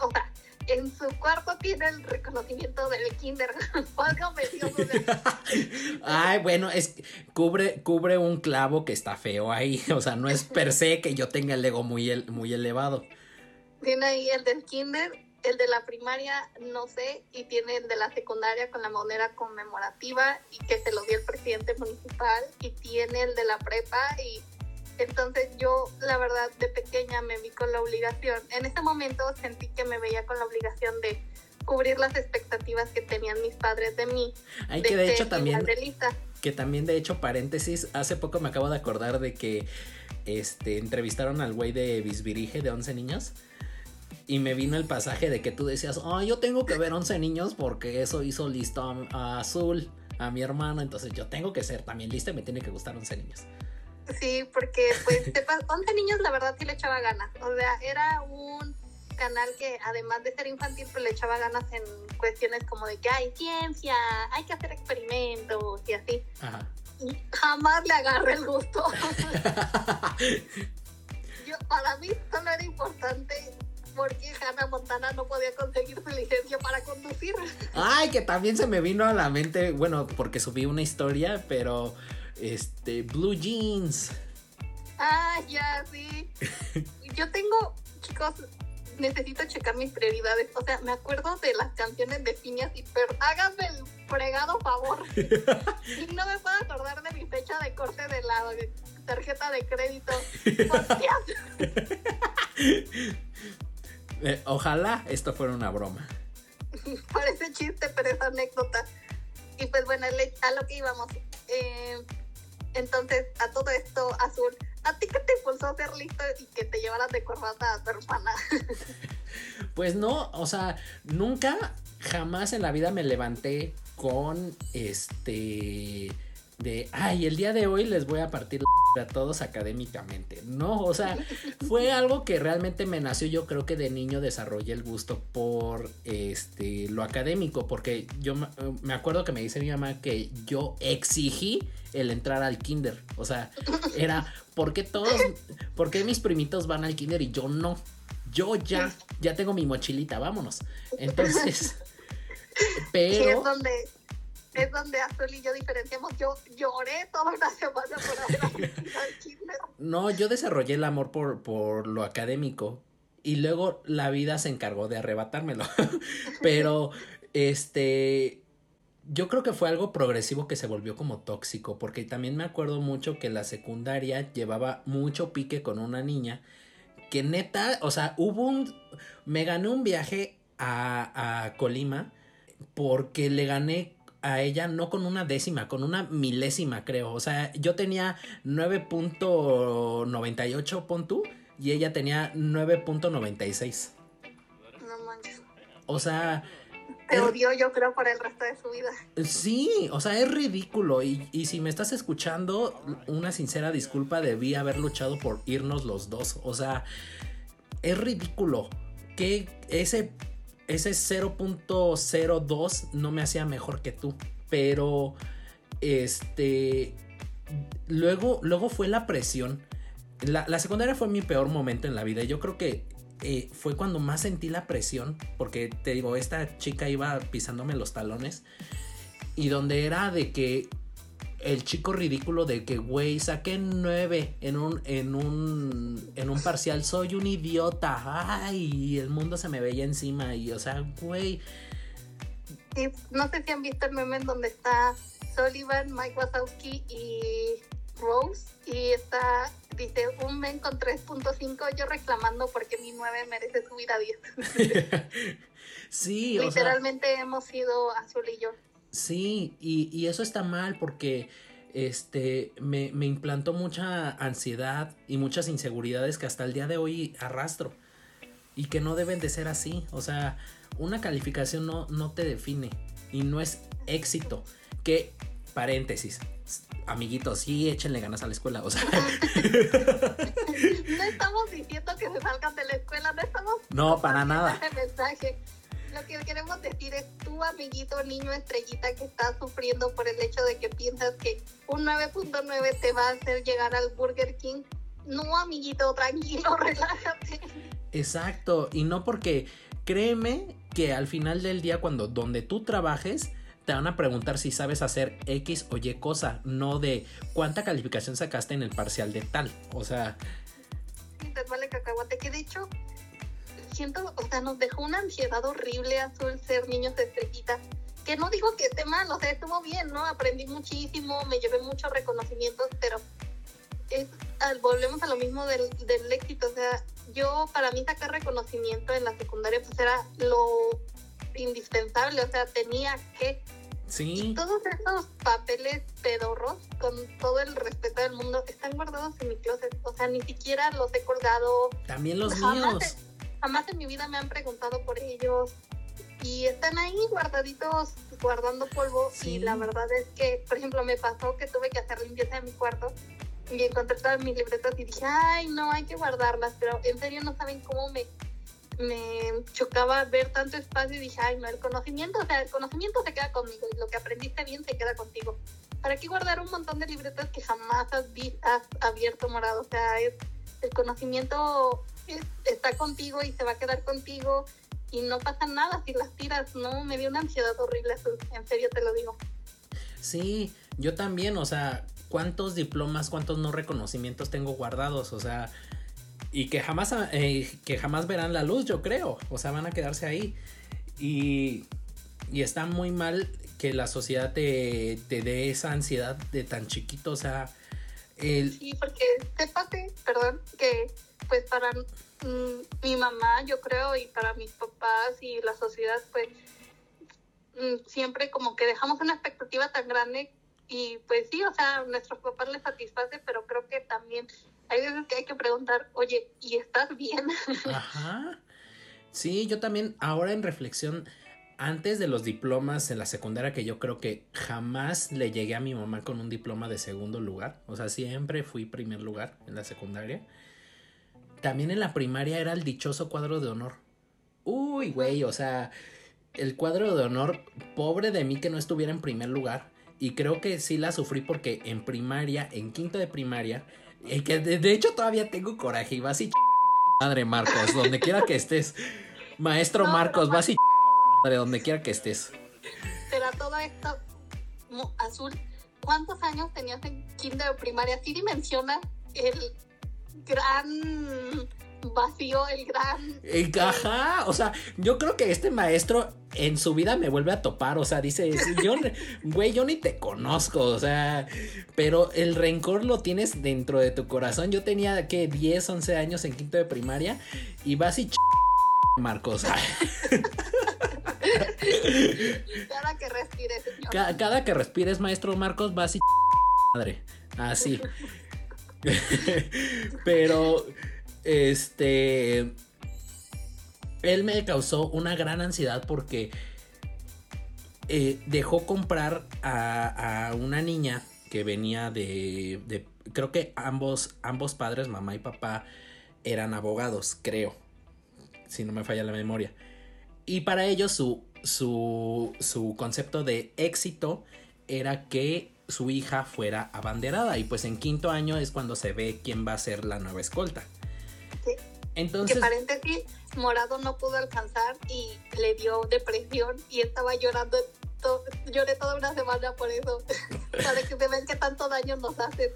O sea, en su cuarto tiene el reconocimiento del kinder. <laughs> <laughs> Ay, bueno, es cubre, cubre un clavo que está feo ahí. <laughs> O sea, no es per se que yo tenga el ego muy, muy elevado. Tiene ahí el del kinder, el de la primaria, no sé, y tiene el de la secundaria con la moneda conmemorativa y que se lo dio el presidente municipal, y tiene el de la prepa y entonces yo, la verdad, de pequeña me vi con la obligación. En ese momento sentí que me veía con la obligación de cubrir las expectativas que tenían mis padres de mí. Hay que de hecho también... Que también de hecho, paréntesis, hace poco me acabo de acordar de que este, entrevistaron al güey de Bisbirige de 11 niños. Y me vino el pasaje de que tú decías, oh, yo tengo que ver 11 niños porque eso hizo listo a, Azul, a mi hermano. Entonces yo tengo que ser también lista y me tiene que gustar 11 niños. Sí, porque pues 11 niños la verdad sí le echaba ganas. O sea, era un canal que además de ser infantil pues le echaba ganas en cuestiones como de que hay ciencia, hay que hacer experimentos y así. Ajá. jamás le agarré el gusto. <laughs> Yo, para mí solo era importante porque Hannah Montana no podía conseguir su licencia para conducir. Ay, que también se me vino a la mente, bueno, porque subí una historia, pero este, Blue Jeans. Ah, ya, sí. <laughs> Yo tengo, chicos, necesito checar mis prioridades. O sea, me acuerdo de las canciones de Phineas y Ferb. Háganme el fregado favor. <laughs> y no me puedo acordar de mi fecha de corte de la tarjeta de crédito. <laughs> Eh, ojalá esto fuera una broma. <laughs> Parece chiste, pero es anécdota. Y pues bueno, a lo que íbamos. Eh, entonces, a todo esto, Azul, ¿a ti qué te impulsó a ser listo y que te llevaras de corbata a tu hermana? <laughs> pues no, o sea, nunca, jamás en la vida me levanté con este de, ay, el día de hoy les voy a partir a todos académicamente. No, o sea, <laughs> fue algo que realmente me nació. Yo creo que de niño desarrollé el gusto por este lo académico, porque yo me acuerdo que me dice mi mamá que yo exigí el entrar al kinder. O sea, era, ¿por qué todos, por qué mis primitos van al kinder y yo no? Yo ya, ya tengo mi mochilita, vámonos. Entonces, <laughs> pero... es donde es donde Azul y yo diferenciamos. Yo lloré toda una semana por haber. <laughs> No, yo desarrollé el amor por, por lo académico y luego la vida se encargó de arrebatármelo. <laughs> Pero, este, yo creo que fue algo progresivo que se volvió como tóxico, porque también me acuerdo mucho que la secundaria llevaba mucho pique con una niña que neta, o sea, hubo un, me gané un viaje a, a Colima porque le gané a ella no con una décima, con una milésima creo, o sea, yo tenía 9.98 pon tú y ella tenía 9.96. No manches. O sea, te odió, yo creo, por el resto de su vida. Sí, o sea, es ridículo. Y, y, si me estás escuchando, una sincera disculpa, debí haber luchado por irnos los dos. O sea, es ridículo que ese, ese 0.02 no me hacía mejor que tú. Pero, este, luego, luego fue la presión. La, la secundaria fue mi peor momento en la vida. Yo creo que eh, fue cuando más sentí la presión, porque te digo, esta chica iba pisándome los talones y donde era de que el chico ridículo de que, güey, saqué nueve en un, en un, en un parcial, soy un idiota, ay, el mundo se me veía encima y, o sea, güey. no sé si han visto el meme en donde está Sullivan, Mike Wazowski y Rose y está dice un men con 3.5, yo reclamando porque mi 9 merece subir a 10. <laughs> sí, o Literalmente hemos sido azul y yo. Sí, y, y eso está mal porque este me, me, implantó mucha ansiedad y muchas inseguridades que hasta el día de hoy arrastro. Y que no deben de ser así. O sea, una calificación no, no te define. Y no es éxito. Que, paréntesis, amiguitos, sí, échenle ganas a la escuela, o sea. <laughs> no estamos diciendo que se salgan de la escuela, no estamos. No, para nada. mensaje. Lo que queremos decir es tu amiguito niño estrellita que está sufriendo por el hecho de que piensas que un 9.9 te va a hacer llegar al Burger King. No, amiguito, tranquilo, <laughs> relájate. Exacto, y no porque créeme que al final del día cuando donde tú trabajes te van a preguntar si sabes hacer X o Y cosa, no de cuánta calificación sacaste en el parcial de tal. O sea. Te vale cacahuate, que de hecho, siento, o sea, nos dejó una ansiedad horrible azul ser niños de estrellita. Que no digo que esté mal, o sea, estuvo bien, ¿no? Aprendí muchísimo, me llevé muchos reconocimientos, pero es, volvemos a lo mismo del, del éxito. O sea, yo, para mí, sacar reconocimiento en la secundaria, pues era lo indispensable, o sea, tenía que. Sí. Y todos esos papeles pedorros, con todo el respeto del mundo, están guardados en mi closet. O sea, ni siquiera los he colgado. También los míos. Jamás en mi vida me han preguntado por ellos. Y están ahí guardaditos, guardando polvo. Y la verdad es que, por ejemplo, me pasó que tuve que hacer limpieza de mi cuarto y encontré todas mis libretas y dije, ay, no, hay que guardarlas. Pero en serio no saben cómo me me chocaba ver tanto espacio y dije, ay, no, el conocimiento, o sea, el conocimiento se queda conmigo y lo que aprendiste bien se queda contigo. ¿para qué guardar un montón de libretas que jamás has, has abierto morado? O sea, es, el conocimiento está contigo y se va a quedar contigo y no pasa nada si las tiras, ¿no? Me dio una ansiedad horrible, en serio te lo digo. Sí, yo también, o sea, ¿cuántos diplomas, cuántos no reconocimientos tengo guardados? O sea, y que jamás, eh, que jamás verán la luz, yo creo, o sea, van a quedarse ahí. Y, y está muy mal que la sociedad te, te dé esa ansiedad de tan chiquito, o sea... El... Sí, porque sépate, perdón, que pues para mm, mi mamá, yo creo, y para mis papás y la sociedad, pues mm, siempre como que dejamos una expectativa tan grande y pues sí, o sea, a nuestros papás les satisface, pero creo que también hay veces que hay que preguntar, oye, ¿y estás bien? Ajá. <laughs> Sí, yo también, ahora en reflexión, antes de los diplomas en la secundaria, que yo creo que jamás le llegué a mi mamá con un diploma de segundo lugar, o sea, siempre fui primer lugar en la secundaria. También en la primaria era el dichoso cuadro de honor. Uy, güey, o sea, el cuadro de honor, pobre de mí que no estuviera en primer lugar. Y creo que sí la sufrí porque en primaria, en quinto de primaria, y que de, hecho todavía tengo coraje y vas y madre Marcos, donde quiera que estés. Maestro Marcos, vas y madre donde quiera que estés. Pero todo esto, azul, ¿cuántos años tenías en quinto de primaria? ¿Sí dimensiona el gran vacío, el gran... Ajá, o sea, yo creo que este maestro en su vida me vuelve a topar, o sea, dice, yo, güey, yo ni te conozco, o sea, pero el rencor lo tienes dentro de tu corazón. Yo tenía, ¿qué? 10, 11 años en quinto de primaria y vas y... Ch Marcos. <laughs> cada que respires, Cada, que respires, maestro Marcos, vas y... Madre, así. <laughs> pero este. Él me causó una gran ansiedad porque eh, dejó comprar a, una niña que venía de, Creo que ambos, ambos padres, mamá y papá, eran abogados, creo. Si no me falla la memoria. Y para ellos su, su, su concepto de éxito era que su hija fuera abanderada. Y pues en quinto año es cuando se ve quién va a ser la nueva escolta. Entonces, que paréntesis, Morado no pudo alcanzar y le dio depresión y estaba llorando. lloré toda una semana por eso. <laughs> para que se vean qué tanto daño nos hacen.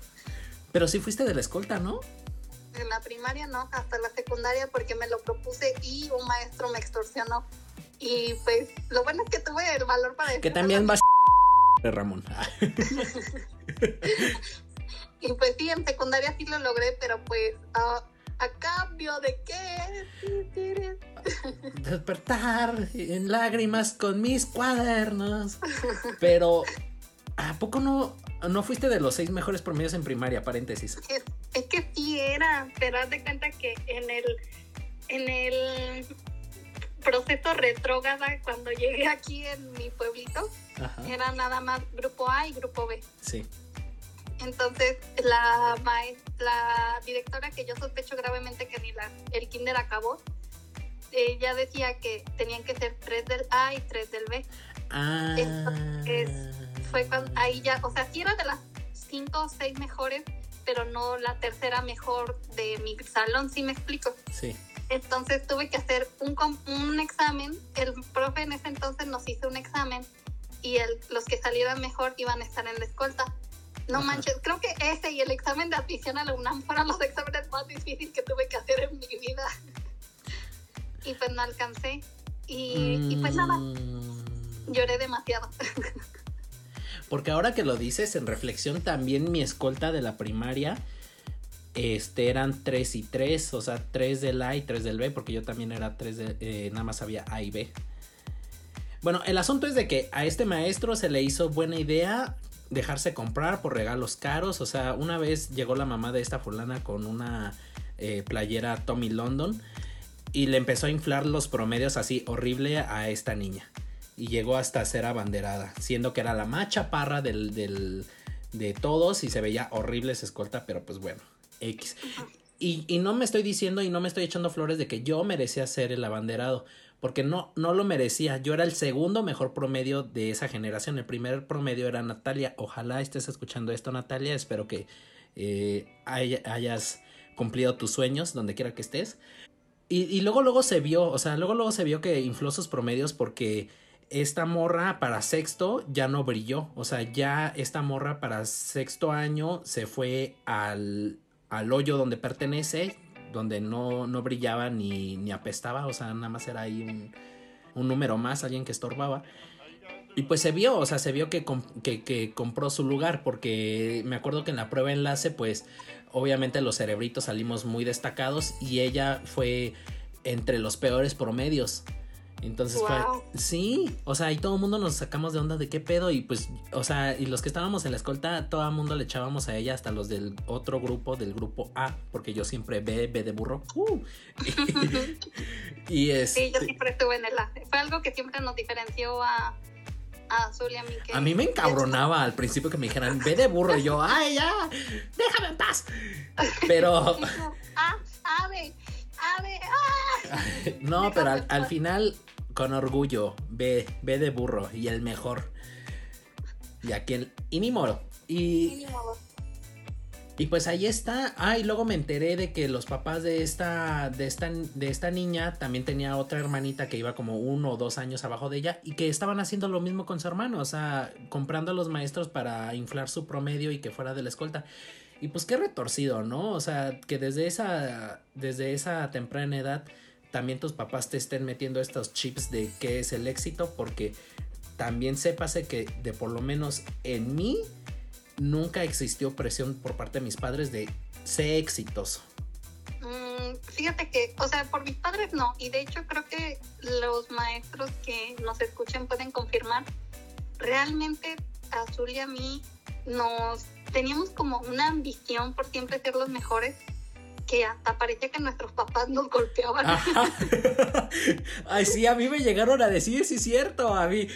Pero sí fuiste de la escolta, ¿no? En la primaria no, hasta la secundaria porque me lo propuse y un maestro me extorsionó. Y pues lo bueno es que tuve el valor para decir. Que también vas <laughs> Ramón. <laughs> y pues sí, en secundaria sí lo logré, pero pues ¿A cambio de qué? <laughs> Despertar en lágrimas con mis cuadernos. Pero, ¿a poco no, no fuiste de los seis mejores promedios en primaria? Paréntesis. Es, que sí era, pero haz de cuenta que en el, en el proceso retrógrada, cuando llegué aquí en mi pueblito, era nada más grupo A y grupo B. Sí. Entonces, la, la directora que yo sospecho gravemente que ni la, el kinder acabó, ella decía que tenían que ser tres del A y tres del B. Ah. Entonces, fue cuando, ahí ya, o sea, sí era de las cinco o seis mejores, pero no la tercera mejor de mi salón, ¿sí me explico? Sí. Entonces tuve que hacer un, un examen, el profe en ese entonces nos hizo un examen y el, los que salieran mejor iban a estar en la escolta. No manches, creo que ese y el examen de admisión a la UNAM fueron los exámenes más difíciles que tuve que hacer en mi vida. Y pues no alcancé. Y, pues nada, mm. lloré demasiado. <laughs> Porque ahora que lo dices, en reflexión, también mi escolta de la primaria este, eran 3 y 3, o sea, 3 del A y 3 del B, porque yo también era 3 de, eh, nada más había A y B. Bueno, el asunto es de que a este maestro se le hizo buena idea dejarse comprar por regalos caros. O sea, una vez llegó la mamá de esta fulana con una eh, playera Tommy London y le empezó a inflar los promedios así horrible a esta niña. Y llegó hasta ser abanderada, siendo que era la más chaparra del, del, de todos y se veía horrible esa escolta, pero pues bueno, X. Y, y, no me estoy diciendo y no me estoy echando flores de que yo merecía ser el abanderado, porque no, no lo merecía. Yo era el segundo mejor promedio de esa generación. El primer promedio era Natalia. Ojalá estés escuchando esto, Natalia. Espero que eh, hayas cumplido tus sueños donde quiera que estés. Y, y, luego, luego se vio, o sea, luego, luego se vio que infló sus promedios porque esta morra para sexto ya no brilló. O sea, ya esta morra para sexto año se fue al, al hoyo donde pertenece, donde no, no brillaba ni, ni, apestaba, o sea, nada más era ahí un, un, número más, alguien que estorbaba. Y pues se vio, o sea, se vio que, que, que, compró su lugar, porque me acuerdo que en la prueba enlace, pues obviamente los cerebritos salimos muy destacados y ella fue entre los peores promedios. Entonces fue, sí, o sea, y todo el mundo nos sacamos de onda de qué pedo y pues, o sea, y los que estábamos en la escolta, todo el mundo le echábamos a ella, hasta los del otro grupo, del grupo A, porque yo siempre B, B de burro. Uh. <laughs> y, es Sí, yo este siempre estuve en el A. Fue algo que siempre nos diferenció a, a Azul y a mí. a mí me encabronaba al principio que me dijeran B de burro y yo, ay, ya, déjame en paz. <laughs> Pero... A, A, B. A, B, ¡ah! No, pero al, al, final con orgullo, ve, ve de burro y el mejor. Y aquel, y ni modo. Y, y pues ahí está. Ah, y luego me enteré de que los papás de esta, de esta, de esta niña también tenía otra hermanita que iba como uno o dos años abajo de ella y que estaban haciendo lo mismo con su hermano, o sea, comprando a los maestros para inflar su promedio y que fuera de la escolta. Y pues qué retorcido, ¿no? O sea, que desde esa, desde esa temprana edad también tus papás te estén metiendo estos chips de qué es el éxito, porque también sépase que de por lo menos en mí nunca existió presión por parte de mis padres de ser exitoso. Mm, fíjate que, o sea, por mis padres no, y de hecho creo que los maestros que nos escuchen pueden confirmar, realmente Azul y a mí nos teníamos como una ambición por siempre ser los mejores que hasta parecía que nuestros papás nos golpeaban. <laughs> Ay, sí, a mí me llegaron a decir, sí es cierto, a mí.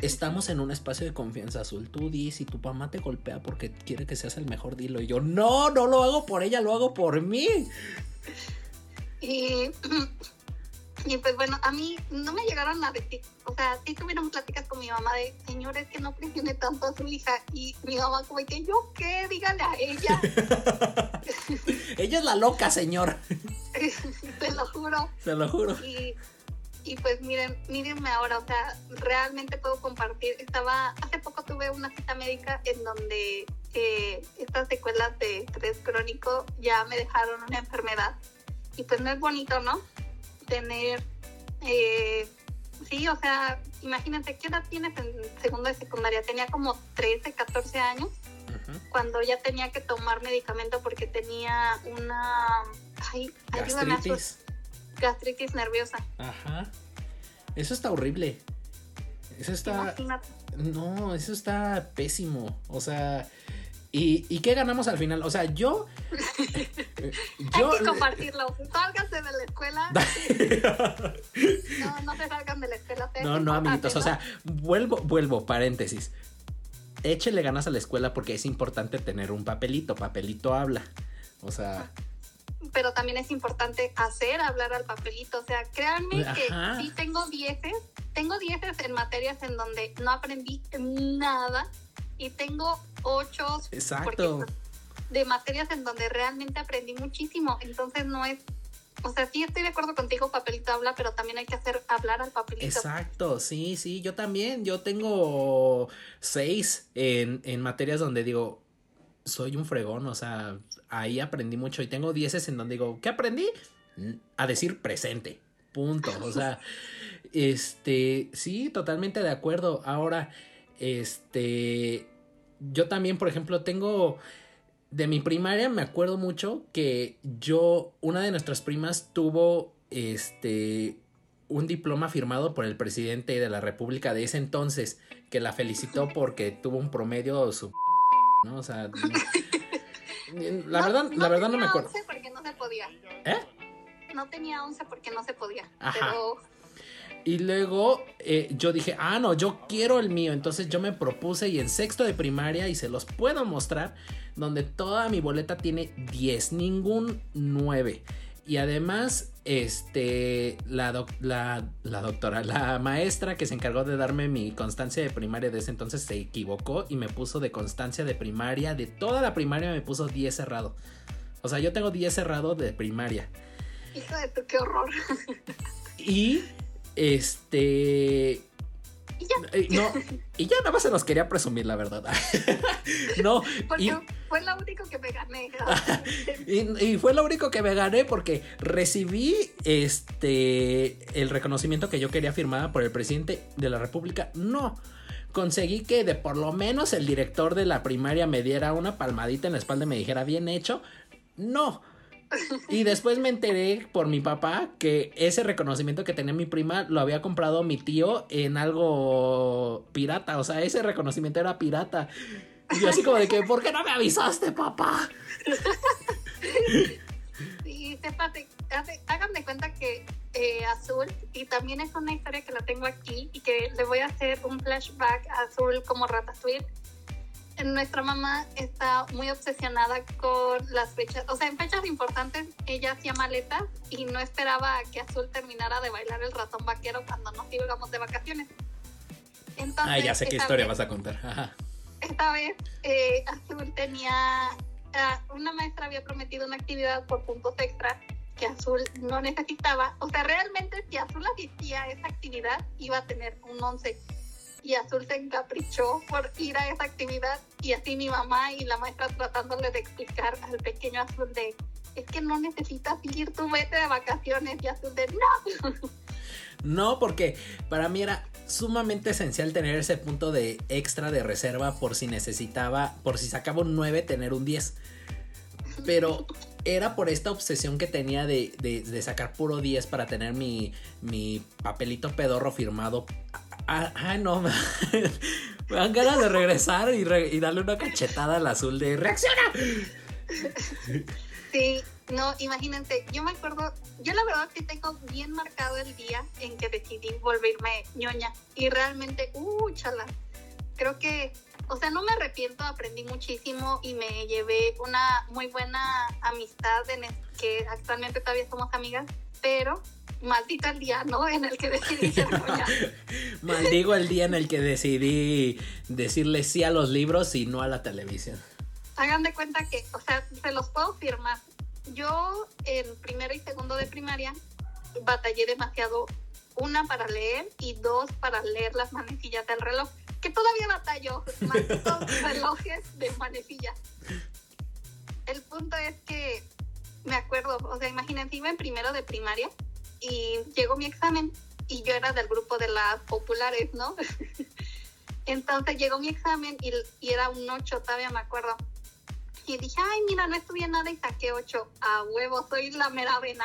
Estamos en un espacio de confianza azul. Tú di, si tu mamá te golpea porque quiere que seas el mejor, dilo. Y yo, no, no lo hago por ella, lo hago por mí. Y <clears throat> <laughs> y pues bueno, a mí no me llegaron a decir, o sea, sí tuvieron pláticas con mi mamá de, señores, que no presione tanto a su hija. Y mi mamá como que, ¿yo qué? Dígale a ella. <laughs> ella es la loca, señor. <laughs> Te lo juro. Te lo juro. Y, y pues miren, mírenme ahora, o sea, realmente puedo compartir. Estaba, hace poco tuve una cita médica en donde eh, estas secuelas de estrés crónico ya me dejaron una enfermedad. Y pues no es bonito, ¿no? Tener, eh, sí, o sea, imagínate, ¿qué edad tienes en segundo de secundaria? Tenía como 13, 14 años cuando ya tenía que tomar medicamento porque tenía una, ay, gastritis. gastritis nerviosa. Ajá. Eso está horrible. Eso está... No, eso está pésimo. O sea, ¿Y, qué ganamos al final? O sea, yo. <laughs> yo Hay que compartirlo. Sálganse de la escuela. <laughs> no, no se salgan de la escuela. No, no, amiguitos. O sea, vuelvo, vuelvo, paréntesis. Échele ganas a la escuela porque es importante tener un papelito. Papelito habla. O sea. Pero también es importante hacer hablar al papelito. O sea, créanme que sí tengo dieces. Tengo dieces en materias en donde no aprendí nada y tengo ocho Exacto. de materias en donde realmente aprendí muchísimo. Entonces no es o sea, sí estoy de acuerdo contigo, papelito habla, pero también hay que hacer hablar al papelito. Exacto, sí, sí, yo también. Yo tengo seis en, en materias donde digo, soy un fregón, o sea, ahí aprendí mucho. Y tengo dieces en donde digo, ¿qué aprendí? A decir presente, punto. O sea, <laughs> este, sí, totalmente de acuerdo. Ahora, este, yo también, por ejemplo, tengo de mi primaria me acuerdo mucho que yo, una de nuestras primas tuvo este un diploma firmado por el presidente de la República de ese entonces, que la felicitó porque tuvo un promedio su ¿no? O sea, <laughs> la verdad, la verdad no me acuerdo. porque no se podía. ¿Eh? No tenía 11 porque no se podía. Pero y luego eh, yo dije, ah, no, yo quiero el mío. Entonces yo me propuse y en sexto de primaria, y se los puedo mostrar, donde toda mi boleta tiene 10, ningún 9. Y además, este, la, la, la, doctora, la maestra que se encargó de darme mi constancia de primaria de ese entonces se equivocó y me puso de constancia de primaria, de toda la primaria me puso 10 cerrado. O sea, yo tengo 10 cerrado de primaria. Hijo de tu, qué horror. Y, este, y ya. Eh, no, y ya nada más se los quería presumir, la verdad. <laughs> no. Porque fue lo único que me gané. <laughs> y, fue lo único que me gané porque recibí este el reconocimiento que yo quería firmar por el presidente de la República. No. Conseguí que de por lo menos el director de la primaria me diera una palmadita en la espalda y me dijera bien hecho. No y después me enteré por mi papá que ese reconocimiento que tenía mi prima lo había comprado mi tío en algo pirata. O sea, ese reconocimiento era pirata. Y yo así como de que, ¿por qué no me avisaste, papá? Sí, sépate, hagan de cuenta que eh, Azul, y también es una historia que la tengo aquí y que le voy a hacer un flashback Azul como Ratatouille nuestra mamá está muy obsesionada con las fechas, o sea, en fechas importantes ella hacía maletas y no esperaba que Azul terminara de bailar el ratón vaquero cuando nos íbamos de vacaciones. Entonces, ah, ya sé qué historia vas a contar. Esta vez eh, Azul tenía, uh, una maestra había prometido una actividad por puntos extra que Azul no necesitaba. O sea, realmente si Azul asistía a esa actividad iba a tener un 11 y Azul se encaprichó por ir a esa actividad y así mi mamá y la maestra tratándole de explicar al pequeño Azul de es que no necesitas ir tu vete de vacaciones y Azul de no. <laughs> No, porque para mí era sumamente esencial tener ese punto de extra de reserva por si necesitaba, por si sacaba un 9, tener un 10. Pero era por esta obsesión que tenía de, de, sacar puro 10 para tener mi, mi papelito pedorro firmado Ah, ah, no, <laughs> me, dan ganas de regresar y, darle una cachetada al azul de reacciona. Sí, no, imagínense, yo me acuerdo, yo la verdad sí tengo bien marcado el día en que decidí volverme ñoña y realmente, uh, chala, creo que, o sea, no me arrepiento, aprendí muchísimo y me llevé una muy buena amistad en el que actualmente todavía somos amigas, pero maldito el día, ¿no? En el que decidí ser <laughs> Maldigo el día en el que decidí decirle sí a los libros y no a la televisión. Hagan de cuenta que, o sea, se los puedo firmar. Yo en primero y segundo de primaria batallé demasiado, una para leer y dos para leer las manecillas del reloj, que todavía batallo, malditos <laughs> relojes de manecillas. El punto es que me acuerdo, o sea, imagínense, iba en primero de primaria y llegó mi examen y yo era del grupo de las populares, ¿no? <laughs> Entonces llegó mi examen y, era un 8, todavía me acuerdo. Y dije, ay, mira, no estudié nada y saqué 8. A huevo, soy la mera vena.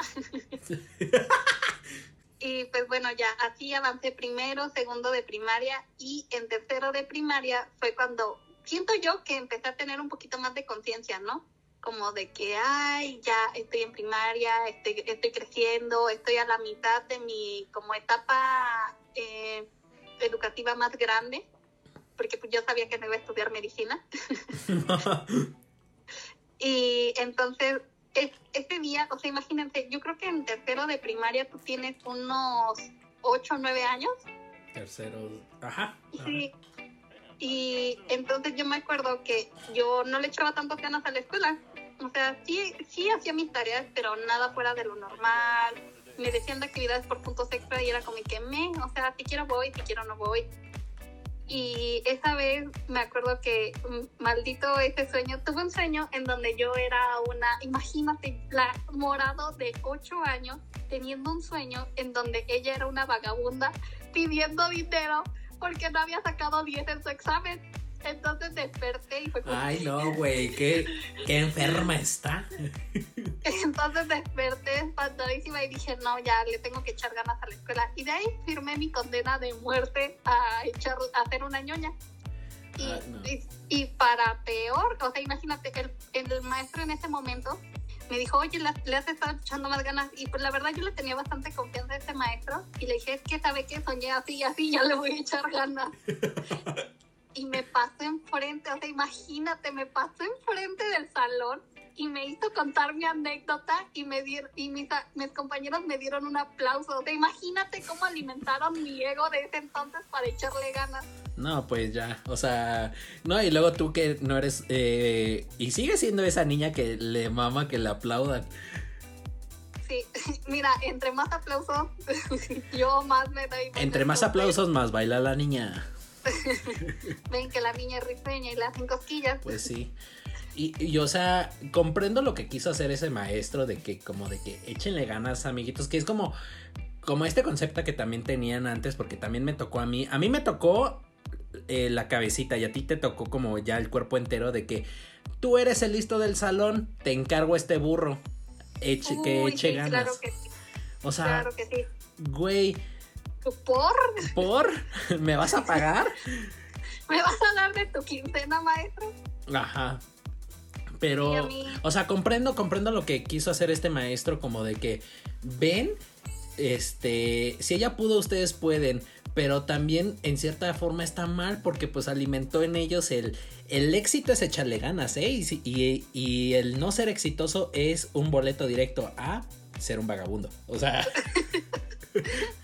<laughs> y pues bueno, ya así avancé primero, segundo de primaria y en tercero de primaria fue cuando siento yo que empecé a tener un poquito más de conciencia, ¿no? Como de que, ay, ya estoy en primaria, estoy, estoy creciendo, estoy a la mitad de mi como etapa eh, educativa más grande, porque pues yo sabía que no iba a estudiar medicina. <laughs> y entonces, es, ese día, o sea, imagínense, yo creo que en tercero de primaria tú tienes unos 8 o 9 años. Tercero, ajá. Sí. Y entonces yo me acuerdo que yo no le echaba tantas ganas a la escuela o sea, sí, sí hacía mis tareas, pero nada fuera de lo normal. Me decían de actividades por puntos extra y era como que me, o sea, si quiero voy, si quiero no voy. Y esa vez me acuerdo que mm, maldito ese sueño, tuve un sueño en donde yo era una, imagínate, la morado de 8 años teniendo un sueño en donde ella era una vagabunda pidiendo dinero porque no había sacado 10 en su examen. Entonces desperté y fue como... Ay, no, <laughs> güey, qué, qué enferma está. Entonces desperté espantadísima y dije, no, ya le tengo que echar ganas a la escuela. Y de ahí firmé mi condena de muerte a, echar, a hacer una ñoña. Y, y, para peor, o sea, imagínate, el, el maestro en ese momento me dijo, oye, le has estado echando más ganas. Y pues la verdad yo le tenía bastante confianza a ese maestro. Y le dije, es que sabe que soñé así y así, ya le voy a echar ganas. <laughs> y me pasó enfrente, o sea, imagínate, me pasó enfrente del salón y me hizo contar mi anécdota y me dieron, y mis, mis compañeros me dieron un aplauso. O sea, imagínate cómo alimentaron mi ego de ese entonces para echarle ganas. No, pues ya, o sea, no, y luego tú que no eres, eh, y sigues siendo esa niña que le mama que le aplaudan. Sí, <laughs> mira, entre más aplausos, <laughs> yo más me doy. Entre más aplausos, más baila la niña. <laughs> Ven que la niña es risueña y le hacen cosquillas. Pues sí. Y, y, o sea, comprendo lo que quiso hacer ese maestro de que, como de que échenle ganas, amiguitos, que es como, como este concepto que también tenían antes, porque también me tocó a mí. A mí me tocó eh, la cabecita y a ti te tocó como ya el cuerpo entero de que tú eres el listo del salón, te encargo este burro, eche, Uy, que eche sí, ganas. Claro que sí. O sea, Claro que sí. güey, ¿Por? ¿por? ¿Me vas a pagar? ¿Me vas a dar de tu quincena, maestro? Ajá. Pero, o sea, comprendo, comprendo lo que quiso hacer este maestro, como de que ven, este, si ella pudo, ustedes pueden, pero también en cierta forma está mal porque pues alimentó en ellos el, el éxito es echarle ganas, ¿eh? Y, y, y el no ser exitoso es un boleto directo a ser un vagabundo, o sea, <laughs>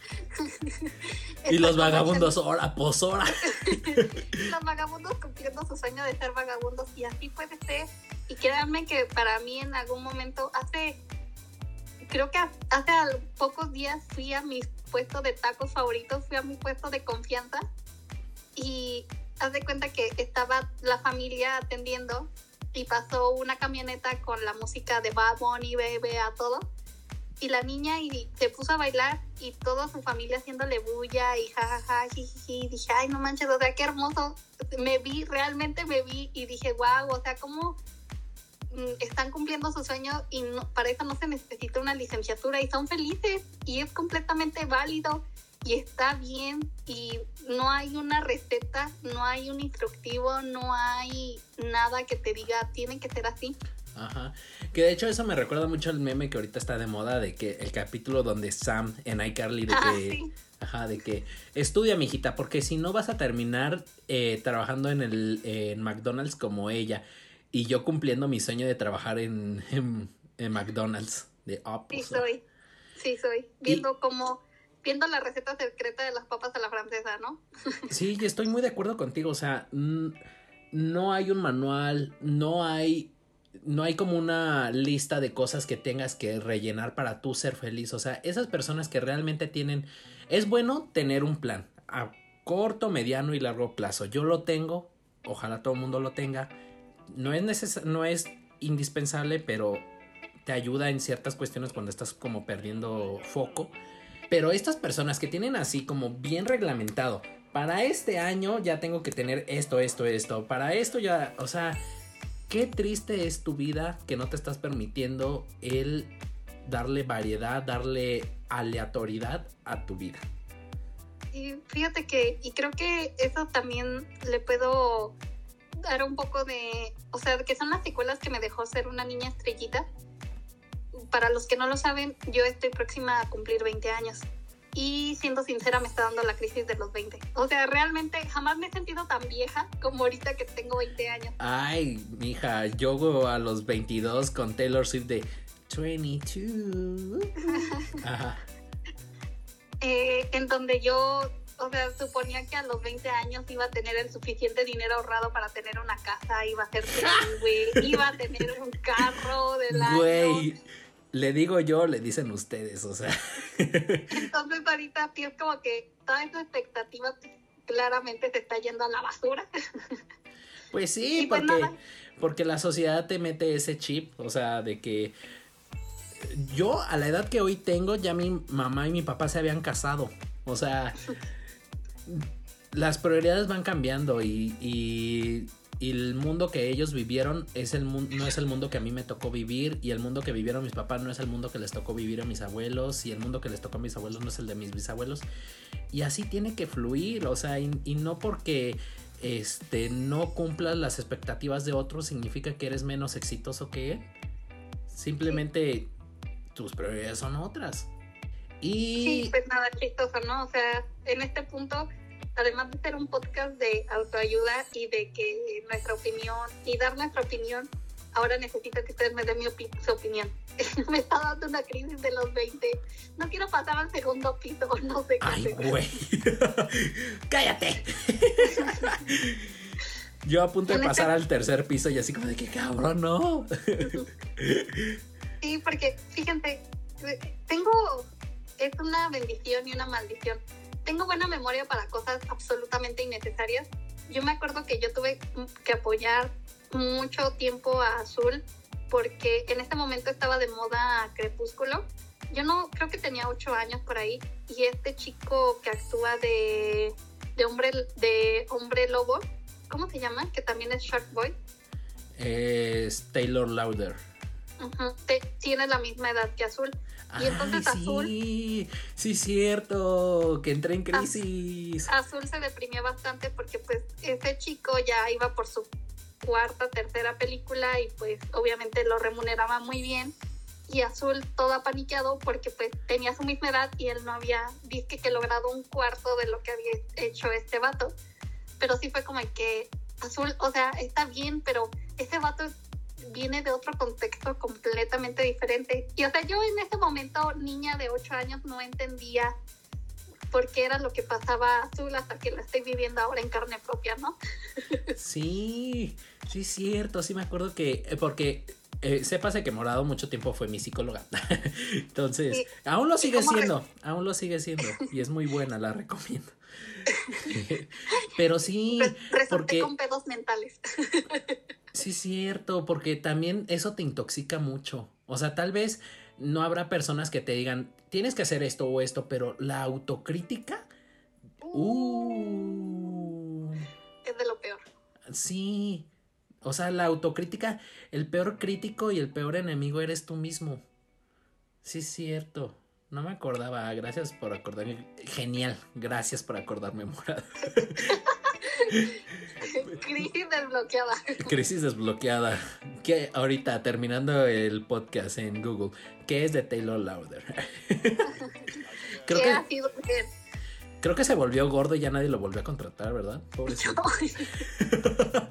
y los vagabundos, hora, pues hora. <laughs> los vagabundos cumpliendo su sueño de ser vagabundos y así puede ser. Y créanme que para mí en algún momento, hace, creo que hace pocos días fui a mi puesto de tacos favoritos, fui a mi puesto de confianza y haz de cuenta que estaba la familia atendiendo y pasó una camioneta con la música de Bad Bunny, bebé, a todo. Y la niña y se puso a bailar y toda su familia haciéndole bulla y jajaja, jijiji. Dije, ay, no manches, o sea, qué hermoso. Me vi, realmente me vi y dije, wow, o sea, cómo mm, están cumpliendo su sueño y no, para eso no se necesita una licenciatura y son felices y es completamente válido y está bien y no hay una receta, no hay un instructivo, no hay nada que te diga, tiene que ser así. Ajá. Que de hecho eso me recuerda mucho al meme que ahorita está de moda de que el capítulo donde Sam en iCarly de Ah, que sí. ajá, de que estudia mijita, porque si no vas a terminar eh, trabajando en el en McDonald's como ella y yo cumpliendo mi sueño de trabajar en, en, en McDonald's de Sí pues, soy, sí soy. Viendo como, viendo la receta secreta de las papas a la francesa, ¿no? <laughs> Sí, estoy muy de acuerdo contigo. O sea, no hay un manual, no hay. No hay como una lista de cosas que tengas que rellenar para tú ser feliz. O sea, esas personas que realmente tienen. Es bueno tener un plan a corto, mediano y largo plazo. Yo lo tengo. Ojalá todo el mundo lo tenga. No es neces no es indispensable, pero te ayuda en ciertas cuestiones cuando estás como perdiendo foco. Pero estas personas que tienen así como bien reglamentado, para este año ya tengo que tener esto, esto, esto, para esto ya, o sea, qué triste es tu vida que no te estás permitiendo el darle variedad, darle aleatoriedad a tu vida. Y fíjate que, y creo que eso también le puedo dar un poco de, o sea, que son las secuelas que me dejó ser una niña estrellita. Para los que no lo saben, yo estoy próxima a cumplir 20 años. Y siendo sincera, me está dando la crisis de los 20. O sea, realmente jamás me he sentido tan vieja como ahorita que tengo 20 años. Ay, mija, yo a los 22 con Taylor Swift de 22. <laughs> Ajá. eh, en donde yo, o sea, suponía que a los 20 años iba a tener el suficiente dinero ahorrado para tener una casa, iba a ser bilingüe, <laughs> iba a tener un carro del año. Le digo yo, le dicen ustedes, o sea. <laughs> Entonces ahorita sí es como que toda esa expectativa claramente se está yendo a la basura. <laughs> Pues sí, Y pues porque, porque la sociedad te mete ese chip, o sea, de que yo a la edad que hoy tengo, ya mi mamá y mi papá se habían casado. O sea, <laughs> las prioridades van cambiando y, y, y el mundo que ellos vivieron es el no es el mundo que a mí me tocó vivir y el mundo que vivieron mis papás no es el mundo que les tocó vivir a mis abuelos y el mundo que les tocó a mis abuelos no es el de mis bisabuelos y así tiene que fluir, o sea, y, y no porque este no cumplas las expectativas de otros significa que eres menos exitoso que él. Simplemente tus prioridades son otras. Y Sí, pues nada chistoso, ¿no? O sea, en este punto, además de ser un podcast de autoayuda y de que nuestra opinión y dar nuestra opinión, ahora necesito que ustedes me den mi su opinión. <laughs> me está dando una crisis de los 20. No quiero pasar al segundo piso, <laughs> no sé qué Ay, güey. <laughs> Cállate. Yo a punto de este pasar al tercer piso y así como de que cabrón, no. sí, porque fíjense, tengo, es una bendición y una maldición. Tengo buena memoria para cosas absolutamente innecesarias. Yo me acuerdo que yo tuve que apoyar mucho tiempo a Azul porque en este momento estaba de moda Crepúsculo. Yo no creo que tenía ocho años por ahí y este chico que actúa de, de hombre de hombre lobo, ¿cómo se llama? Que también es Shark Boy. Es Taylor Lauder. tiene la misma edad que Azul. Y entonces Azul. Sí, sí, cierto, que entré en crisis. Azul se deprimió bastante porque, pues, ese chico ya iba por su cuarta, tercera película y, pues, obviamente lo remuneraba muy bien. Y Azul todo apaniqueado porque, pues, tenía su misma edad y él no había, dice que logrado un cuarto de lo que había hecho este vato. Pero sí fue como que Azul, o sea, está bien, pero ese vato es viene de otro contexto completamente diferente. Y o sea, yo en ese momento, niña de 8 años, no entendía por qué era lo que pasaba azul hasta que la estoy viviendo ahora en carne propia, ¿no? Sí, sí, es cierto, sí me acuerdo que, eh, porque eh, sépase que Morado mucho tiempo fue mi psicóloga. <laughs> Entonces, aún lo sigue siendo, aún lo sigue siendo. Y es muy buena, la recomiendo. <laughs> Pero sí, porque... con pedos mentales. <laughs> Sí, es cierto, porque también eso te intoxica mucho. O sea, tal vez no habrá personas que te digan, tienes que hacer esto o esto, pero la autocrítica... Uh, es de lo peor. Sí. O sea, la autocrítica, el peor crítico y el peor enemigo eres tú mismo. Sí, es cierto. No me acordaba. Gracias por acordarme. Genial. Gracias por acordarme, Morada. <laughs> <laughs> Crisis desbloqueada. Crisis desbloqueada. Que ahorita, terminando el podcast en Google, ¿qué es de Taylor Lauder? <laughs> creo que, ha sido Creo que se volvió gordo y ya nadie lo volvió a contratar, ¿verdad? Pobrecito. <laughs>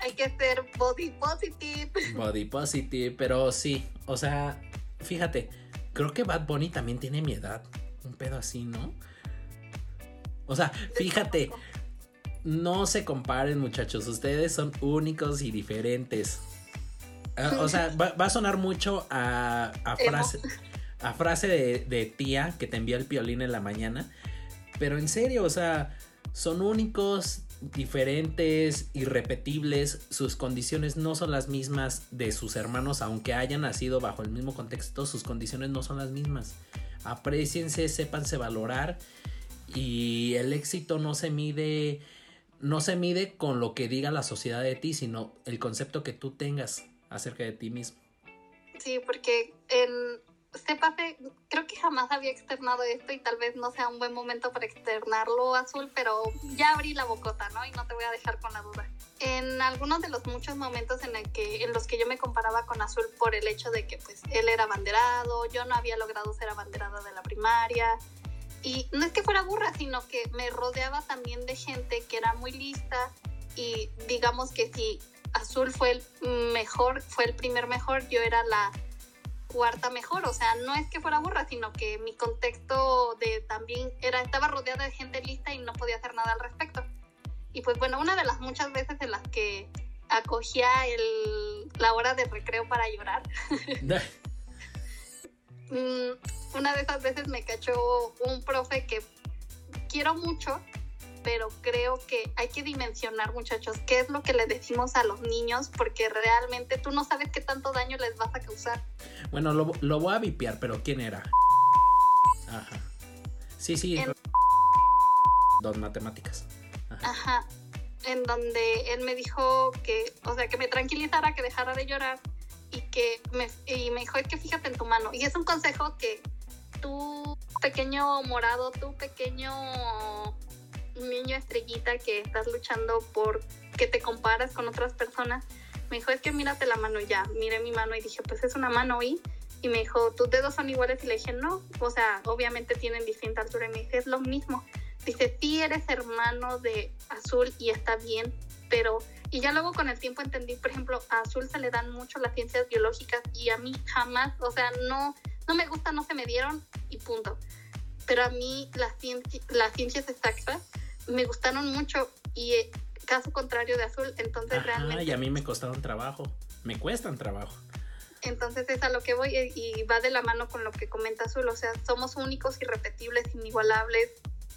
Hay que ser body positive. Body positive, pero sí, o sea, fíjate, creo que Bad Bunny también tiene mi edad. Un pedo así, ¿no? O sea, fíjate, no se comparen muchachos, ustedes son únicos y diferentes. Ah, o sea, va, a sonar mucho a, frase, a frase de, tía que te envía el piolín en la mañana. Pero en serio, o sea, son únicos, diferentes, irrepetibles. Sus condiciones no son las mismas de sus hermanos, aunque hayan nacido bajo el mismo contexto, sus condiciones no son las mismas. Apreciense, sépanse valorar y el éxito no se mide no se mide con lo que diga la sociedad de ti, sino el concepto que tú tengas acerca de ti mismo. Sí, porque en Sépase, creo que jamás había externado esto y tal vez no sea un buen momento para externarlo azul, pero ya abrí la bocota, ¿no? Y no te voy a dejar con la duda. En algunos de los muchos momentos en, el que, en los que yo me comparaba con azul por el hecho de que pues él era abanderado, yo no había logrado ser abanderada de la primaria, y no es que fuera burra, sino que me rodeaba también de gente que era muy lista y digamos que si Azul fue el mejor, fue el primer mejor, yo era la cuarta mejor, o sea, no es que fuera burra, sino que mi contexto de también era, estaba rodeada de gente lista y no podía hacer nada al respecto. Y pues bueno, una de las muchas veces en las que acogía el, la hora de recreo para llorar. <laughs> Mm, una de esas veces me cachó un profe que quiero mucho, pero creo que hay que dimensionar, muchachos, qué es lo que le decimos a los niños, porque realmente tú no sabes qué tanto daño les vas a causar. Bueno, lo, lo voy a vipiar, pero ¿quién era? Ajá. Sí, sí. Dos matemáticas. Ajá. Ajá. En donde él me dijo que, o sea, que me tranquilizara, que dejara de llorar y que me, y me dijo, es que fíjate en tu mano. Y es un consejo que tú, pequeño morado, tú, pequeño niño estrellita que estás luchando por que te comparas con otras personas, me dijo, es que mírate la mano ya, miré mi mano y dije, pues es una mano y, y me dijo, tus dedos son iguales y le dije, no, o sea, obviamente tienen distinta altura y me dice, es lo mismo. Dice, sí eres hermano de azul y está bien, pero y ya luego con el tiempo entendí, por ejemplo, a Azul se le dan mucho las ciencias biológicas y a mí jamás, o sea, no, no me gusta, no se me dieron y punto. Pero a mí las, las ciencias exactas me gustaron mucho y eh, caso contrario de Azul, entonces realmente... Y a mí me costaron trabajo, me cuestan trabajo. Entonces es a lo que voy y va de la mano con lo que comenta Azul, o sea, somos únicos, irrepetibles, inigualables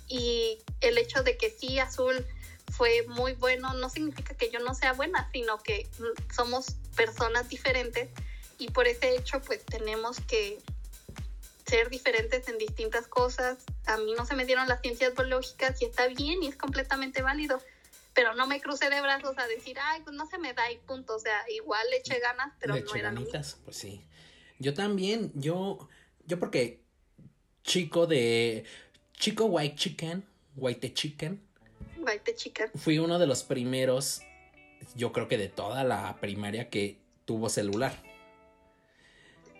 y el hecho de que sí Azul fue muy bueno no significa que yo no sea buena, sino que somos personas diferentes y por ese hecho pues tenemos que ser diferentes en distintas cosas. A mí no se me dieron las ciencias biológicas y está bien y es completamente válido pero no me crucé de brazos a decir, ay, pues no se me da y punto. O sea, igual le eché ganas, pero le no ganitas, pues sí. Yo también, yo, yo porque chico de, chico white chicken, white chicken. Chicken. Fui uno de los primeros, yo creo que de toda la primaria que tuvo celular.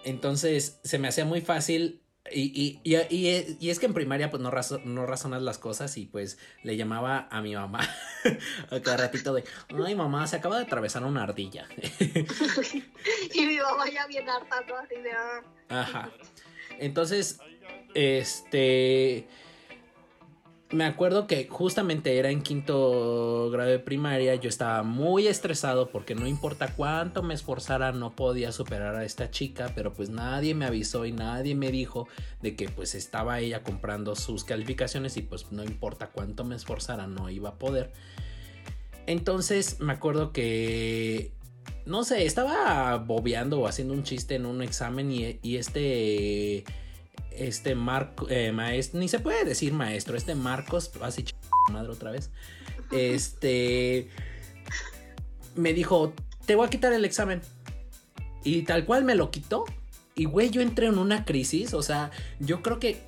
Entonces se me hacía muy fácil y, y, y, y, es que en primaria pues no, no razonas las cosas y pues le llamaba a mi mamá <laughs> a cada ratito de, ay mamá, se acaba de atravesar una ardilla. <laughs> y mi mamá ya bien harta, así de... Ah". Ajá. Entonces, este me acuerdo que justamente era en quinto grado de primaria, yo estaba muy estresado porque no importa cuánto me esforzara, no podía superar a esta chica, pero pues nadie me avisó y nadie me dijo de que pues estaba ella comprando sus calificaciones y pues no importa cuánto me esforzara, no iba a poder. Entonces me acuerdo que no sé, estaba bobeando o haciendo un chiste en un examen y, y este este Marco, eh, maestro, ni se puede decir maestro, este Marcos, así ch madre otra vez, este, me dijo, te voy a quitar el examen. Y tal cual me lo quitó. Y güey, yo entré en una crisis, o sea, yo creo que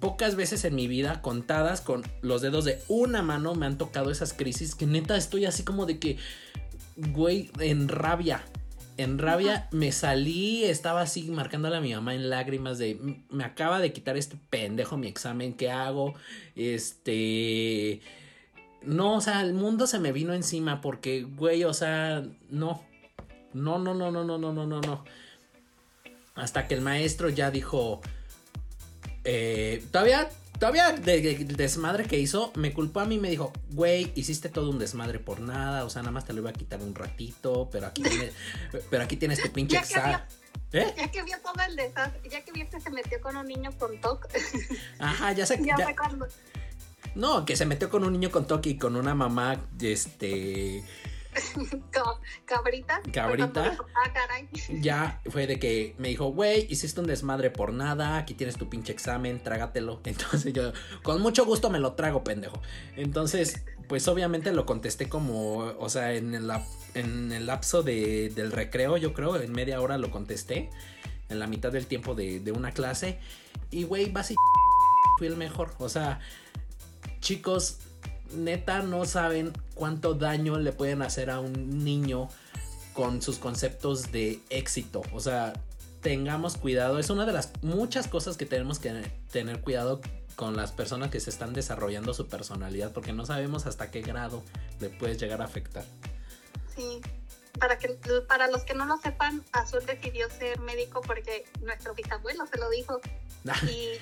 pocas veces en mi vida, contadas con los dedos de una mano, me han tocado esas crisis que neta estoy así como de que, güey, en rabia en rabia me salí, estaba así marcándole a mi mamá en lágrimas de me acaba de quitar este pendejo mi examen, ¿qué hago? Este no, o sea, el mundo se me vino encima porque güey, o sea, no. No, no, no, no, no, no, no, no, no. Hasta que el maestro ya dijo eh, todavía Todavía de, desmadre que hizo, me culpó a mí y me dijo, güey, hiciste todo un desmadre por nada, o sea, nada más te lo iba a quitar un ratito, pero aquí tienes, <laughs> pero aquí tienes tu pinche examen. ¿Eh? Ya que vio todo el desastre, ya que vio que se metió con un niño con TOC. <laughs> Ajá, ya sé. <laughs> ya, ya... No, que se metió con un niño con TOC y con una mamá, este <laughs> Cabrita. Cabrita. Ah, caray. Ya fue de que me dijo, güey, hiciste un desmadre por nada, aquí tienes tu pinche examen, trágatelo. <laughs> Entonces yo, con mucho gusto me lo trago, pendejo. Entonces, pues obviamente lo contesté como, o sea, en el, en el lapso de, del recreo, yo creo, en media hora lo contesté, en la mitad del tiempo de, de una clase. Y, güey, básicamente fui el mejor. O sea, chicos, neta no saben cuánto daño le pueden hacer a un niño con sus conceptos de éxito. O sea, tengamos cuidado. Es una de las muchas cosas que tenemos que tener cuidado con las personas que se están desarrollando su personalidad porque no sabemos hasta qué grado le puedes llegar a afectar. Sí. Para, que, para los que no lo sepan, Azul decidió ser médico porque nuestro bisabuelo se lo dijo. <laughs> y...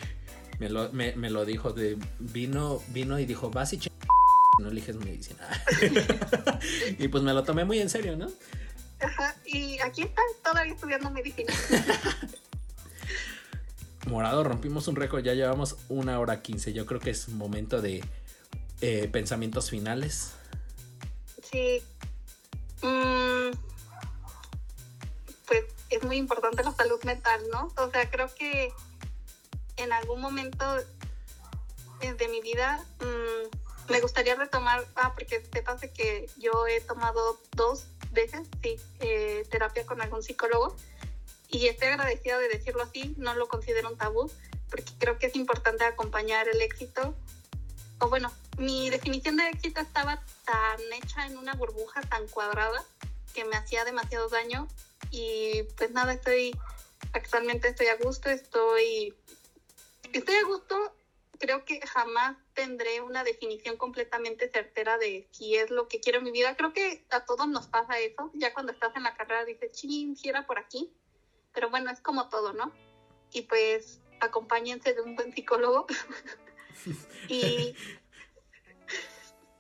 me, lo, me, lo dijo, de, vino, vino y dijo, vas y no eliges medicina. <laughs> y pues me lo tomé muy en serio, ¿no? Ajá, y aquí está todavía estudiando medicina. <laughs> Morado, rompimos un récord, ya llevamos una hora quince. Yo creo que es momento de eh, pensamientos finales. Sí. Mm, pues es muy importante la salud mental, ¿no? O sea, creo que en algún momento de mi vida mm, me gustaría retomar, ah, porque sepas que yo he tomado dos veces, sí, eh, terapia con algún psicólogo y estoy agradecida de decirlo así, no lo considero un tabú, porque creo que es importante acompañar el éxito. O bueno, mi definición de éxito estaba tan hecha en una burbuja tan cuadrada que me hacía demasiado daño y pues nada, estoy, actualmente estoy a gusto, estoy, estoy a gusto creo que jamás tendré una definición completamente certera de si es lo que quiero en mi vida. Creo que a todos nos pasa eso. Ya cuando estás en la carrera dices, ching, si era por aquí. Pero bueno, es como todo, ¿no? Y pues acompáñense de un buen psicólogo. <laughs> y,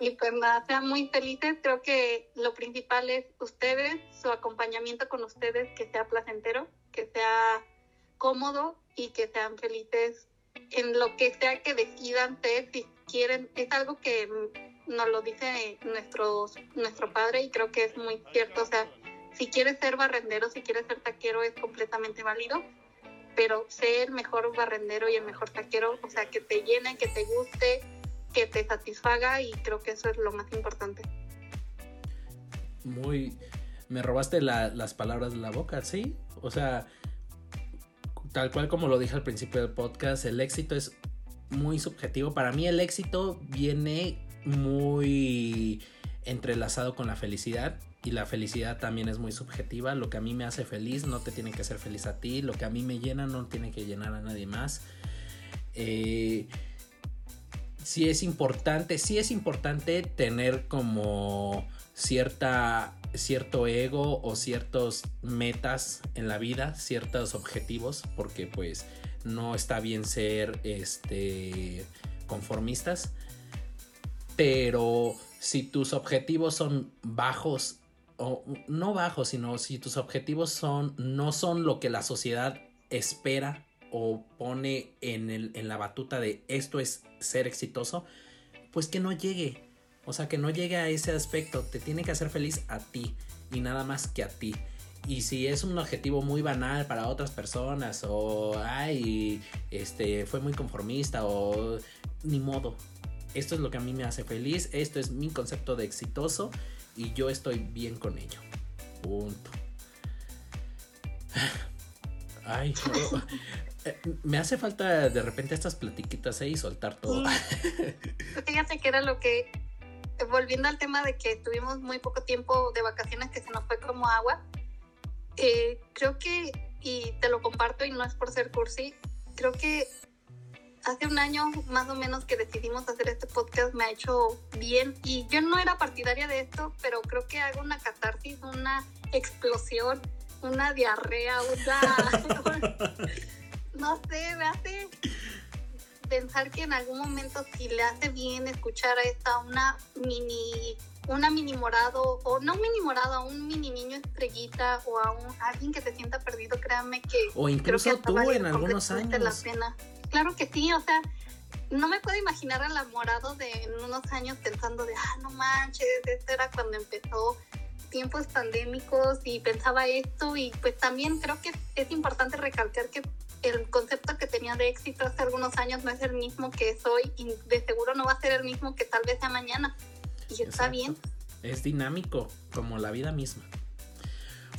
y pues nada, sean muy felices. Creo que lo principal es ustedes, su acompañamiento con ustedes, que sea placentero, que sea cómodo y que sean felices en lo que sea que decidan ser, si quieren, es algo que nos lo dice nuestro, nuestro padre y creo que es muy cierto, o sea, si quieres ser barrendero, si quieres ser taquero es completamente válido, pero sé el mejor barrendero y el mejor taquero, o sea, que te llene, que te guste, que te satisfaga y creo que eso es lo más importante. Muy, me robaste las palabras de la boca, ¿sí? O sea, tal cual como lo dije al principio del podcast, el éxito es muy subjetivo. Para mí el éxito viene muy entrelazado con la felicidad y la felicidad también es muy subjetiva. Lo que a mí me hace feliz no te tiene que hacer feliz a ti. Lo que a mí me llena no tiene que llenar a nadie más. Eh, sí es importante, sí es importante tener como cierta cierto ego o ciertos metas en la vida, ciertos objetivos, porque pues no está bien ser este conformistas. Pero si tus objetivos son bajos o no bajos, sino si tus objetivos son no son lo que la sociedad espera o pone en, el, en la batuta de esto es ser exitoso, pues que no llegue, o sea, que no llegue a ese aspecto, te tiene que hacer feliz a ti y nada más que a ti. Y si es un objetivo muy banal para otras personas o ay, este fue muy conformista o ni modo. Esto es lo que a mí me hace feliz, esto es mi concepto de exitoso y yo estoy bien con ello. Punto. Ay, <laughs> eh, me hace falta de repente estas platiquitas ahí y soltar todo. <laughs> Fíjate que era lo que volviendo al tema de que tuvimos muy poco tiempo de vacaciones que se nos fue como agua, eh, creo que, y te lo comparto y no es por ser cursi, creo que hace un año más o menos que decidimos hacer este podcast me ha hecho bien. Y yo no era partidaria de esto, pero creo que hago una catarsis, una explosión, una diarrea, una... <laughs> <laughs> no sé, me hace pensar que en algún momento si le hace bien escuchar a esta una mini una mini morado o no un mini morado, a un mini niño estrellita o a, un, alguien que se sienta perdido, créanme que o incluso tú en algunos años la pena. Claro que sí, o sea, no me puedo imaginar al morado de en unos años pensando de, ah, no manches, esto era cuando empezó tiempos pandémicos y pensaba esto y pues también creo que es importante recalcar que de éxito hace algunos años no es el mismo que es hoy y de seguro no va a ser el mismo que tal vez sea mañana. Y está bien. Es dinámico, como la vida misma.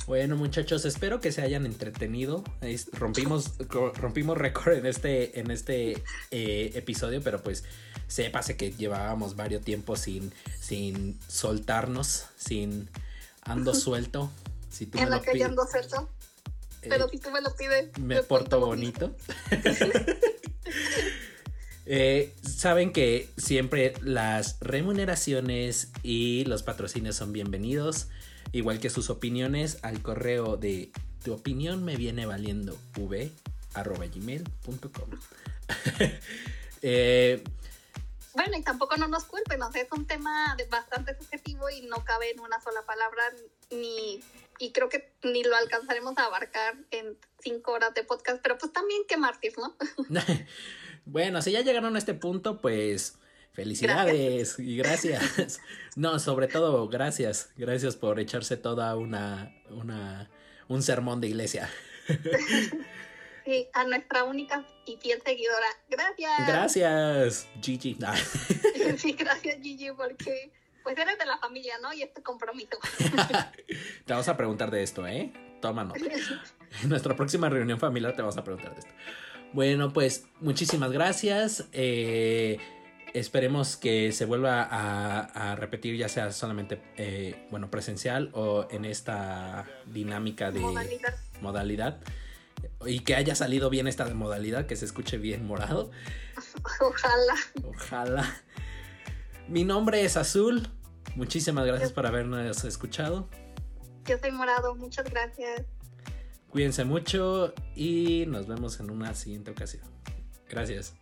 Bueno, muchachos, espero que se hayan entretenido. rompimos, rompimos récord en este, en este eh, episodio, pero pues sépase que llevábamos varios tiempos sin, sin soltarnos, sin ando <laughs> suelto. Si tú en la que ando suelto. Pero si tú me lo pides. Me porto bonito. <laughs> Eh, saben que siempre las remuneraciones y los patrocinios son bienvenidos, igual que sus opiniones al correo de tu opinión me viene valiendo v gmail.com. <laughs> eh, bueno, y tampoco no nos culpen, o sea, es un tema bastante subjetivo y no cabe en una sola palabra ni y creo que ni lo alcanzaremos a abarcar en cinco horas de podcast, pero pues también qué mártir, ¿no? <laughs> bueno, si ya llegaron a este punto, pues felicidades y gracias. <laughs> no, sobre todo gracias, gracias por echarse toda una, una, un sermón de iglesia. <laughs> sí, a nuestra única y fiel seguidora, gracias. Gracias, Gigi. sí, gracias Gigi, porque pues eres de la familia, ¿no? Y este compromiso. <laughs> te vamos a preguntar de esto, ¿eh? Toma nota. En nuestra próxima reunión familiar te vamos a preguntar de esto. Bueno, pues muchísimas gracias. Eh, esperemos que se vuelva a, repetir, ya sea solamente, eh, bueno, presencial o en esta dinámica de modalidad. y que haya salido bien esta modalidad, que se escuche bien morado. <laughs> Ojalá. Ojalá. Mi nombre es Azul. Muchísimas gracias por habernos escuchado. Yo soy Morado, muchas gracias. Cuídense mucho y nos vemos en una siguiente ocasión. Gracias.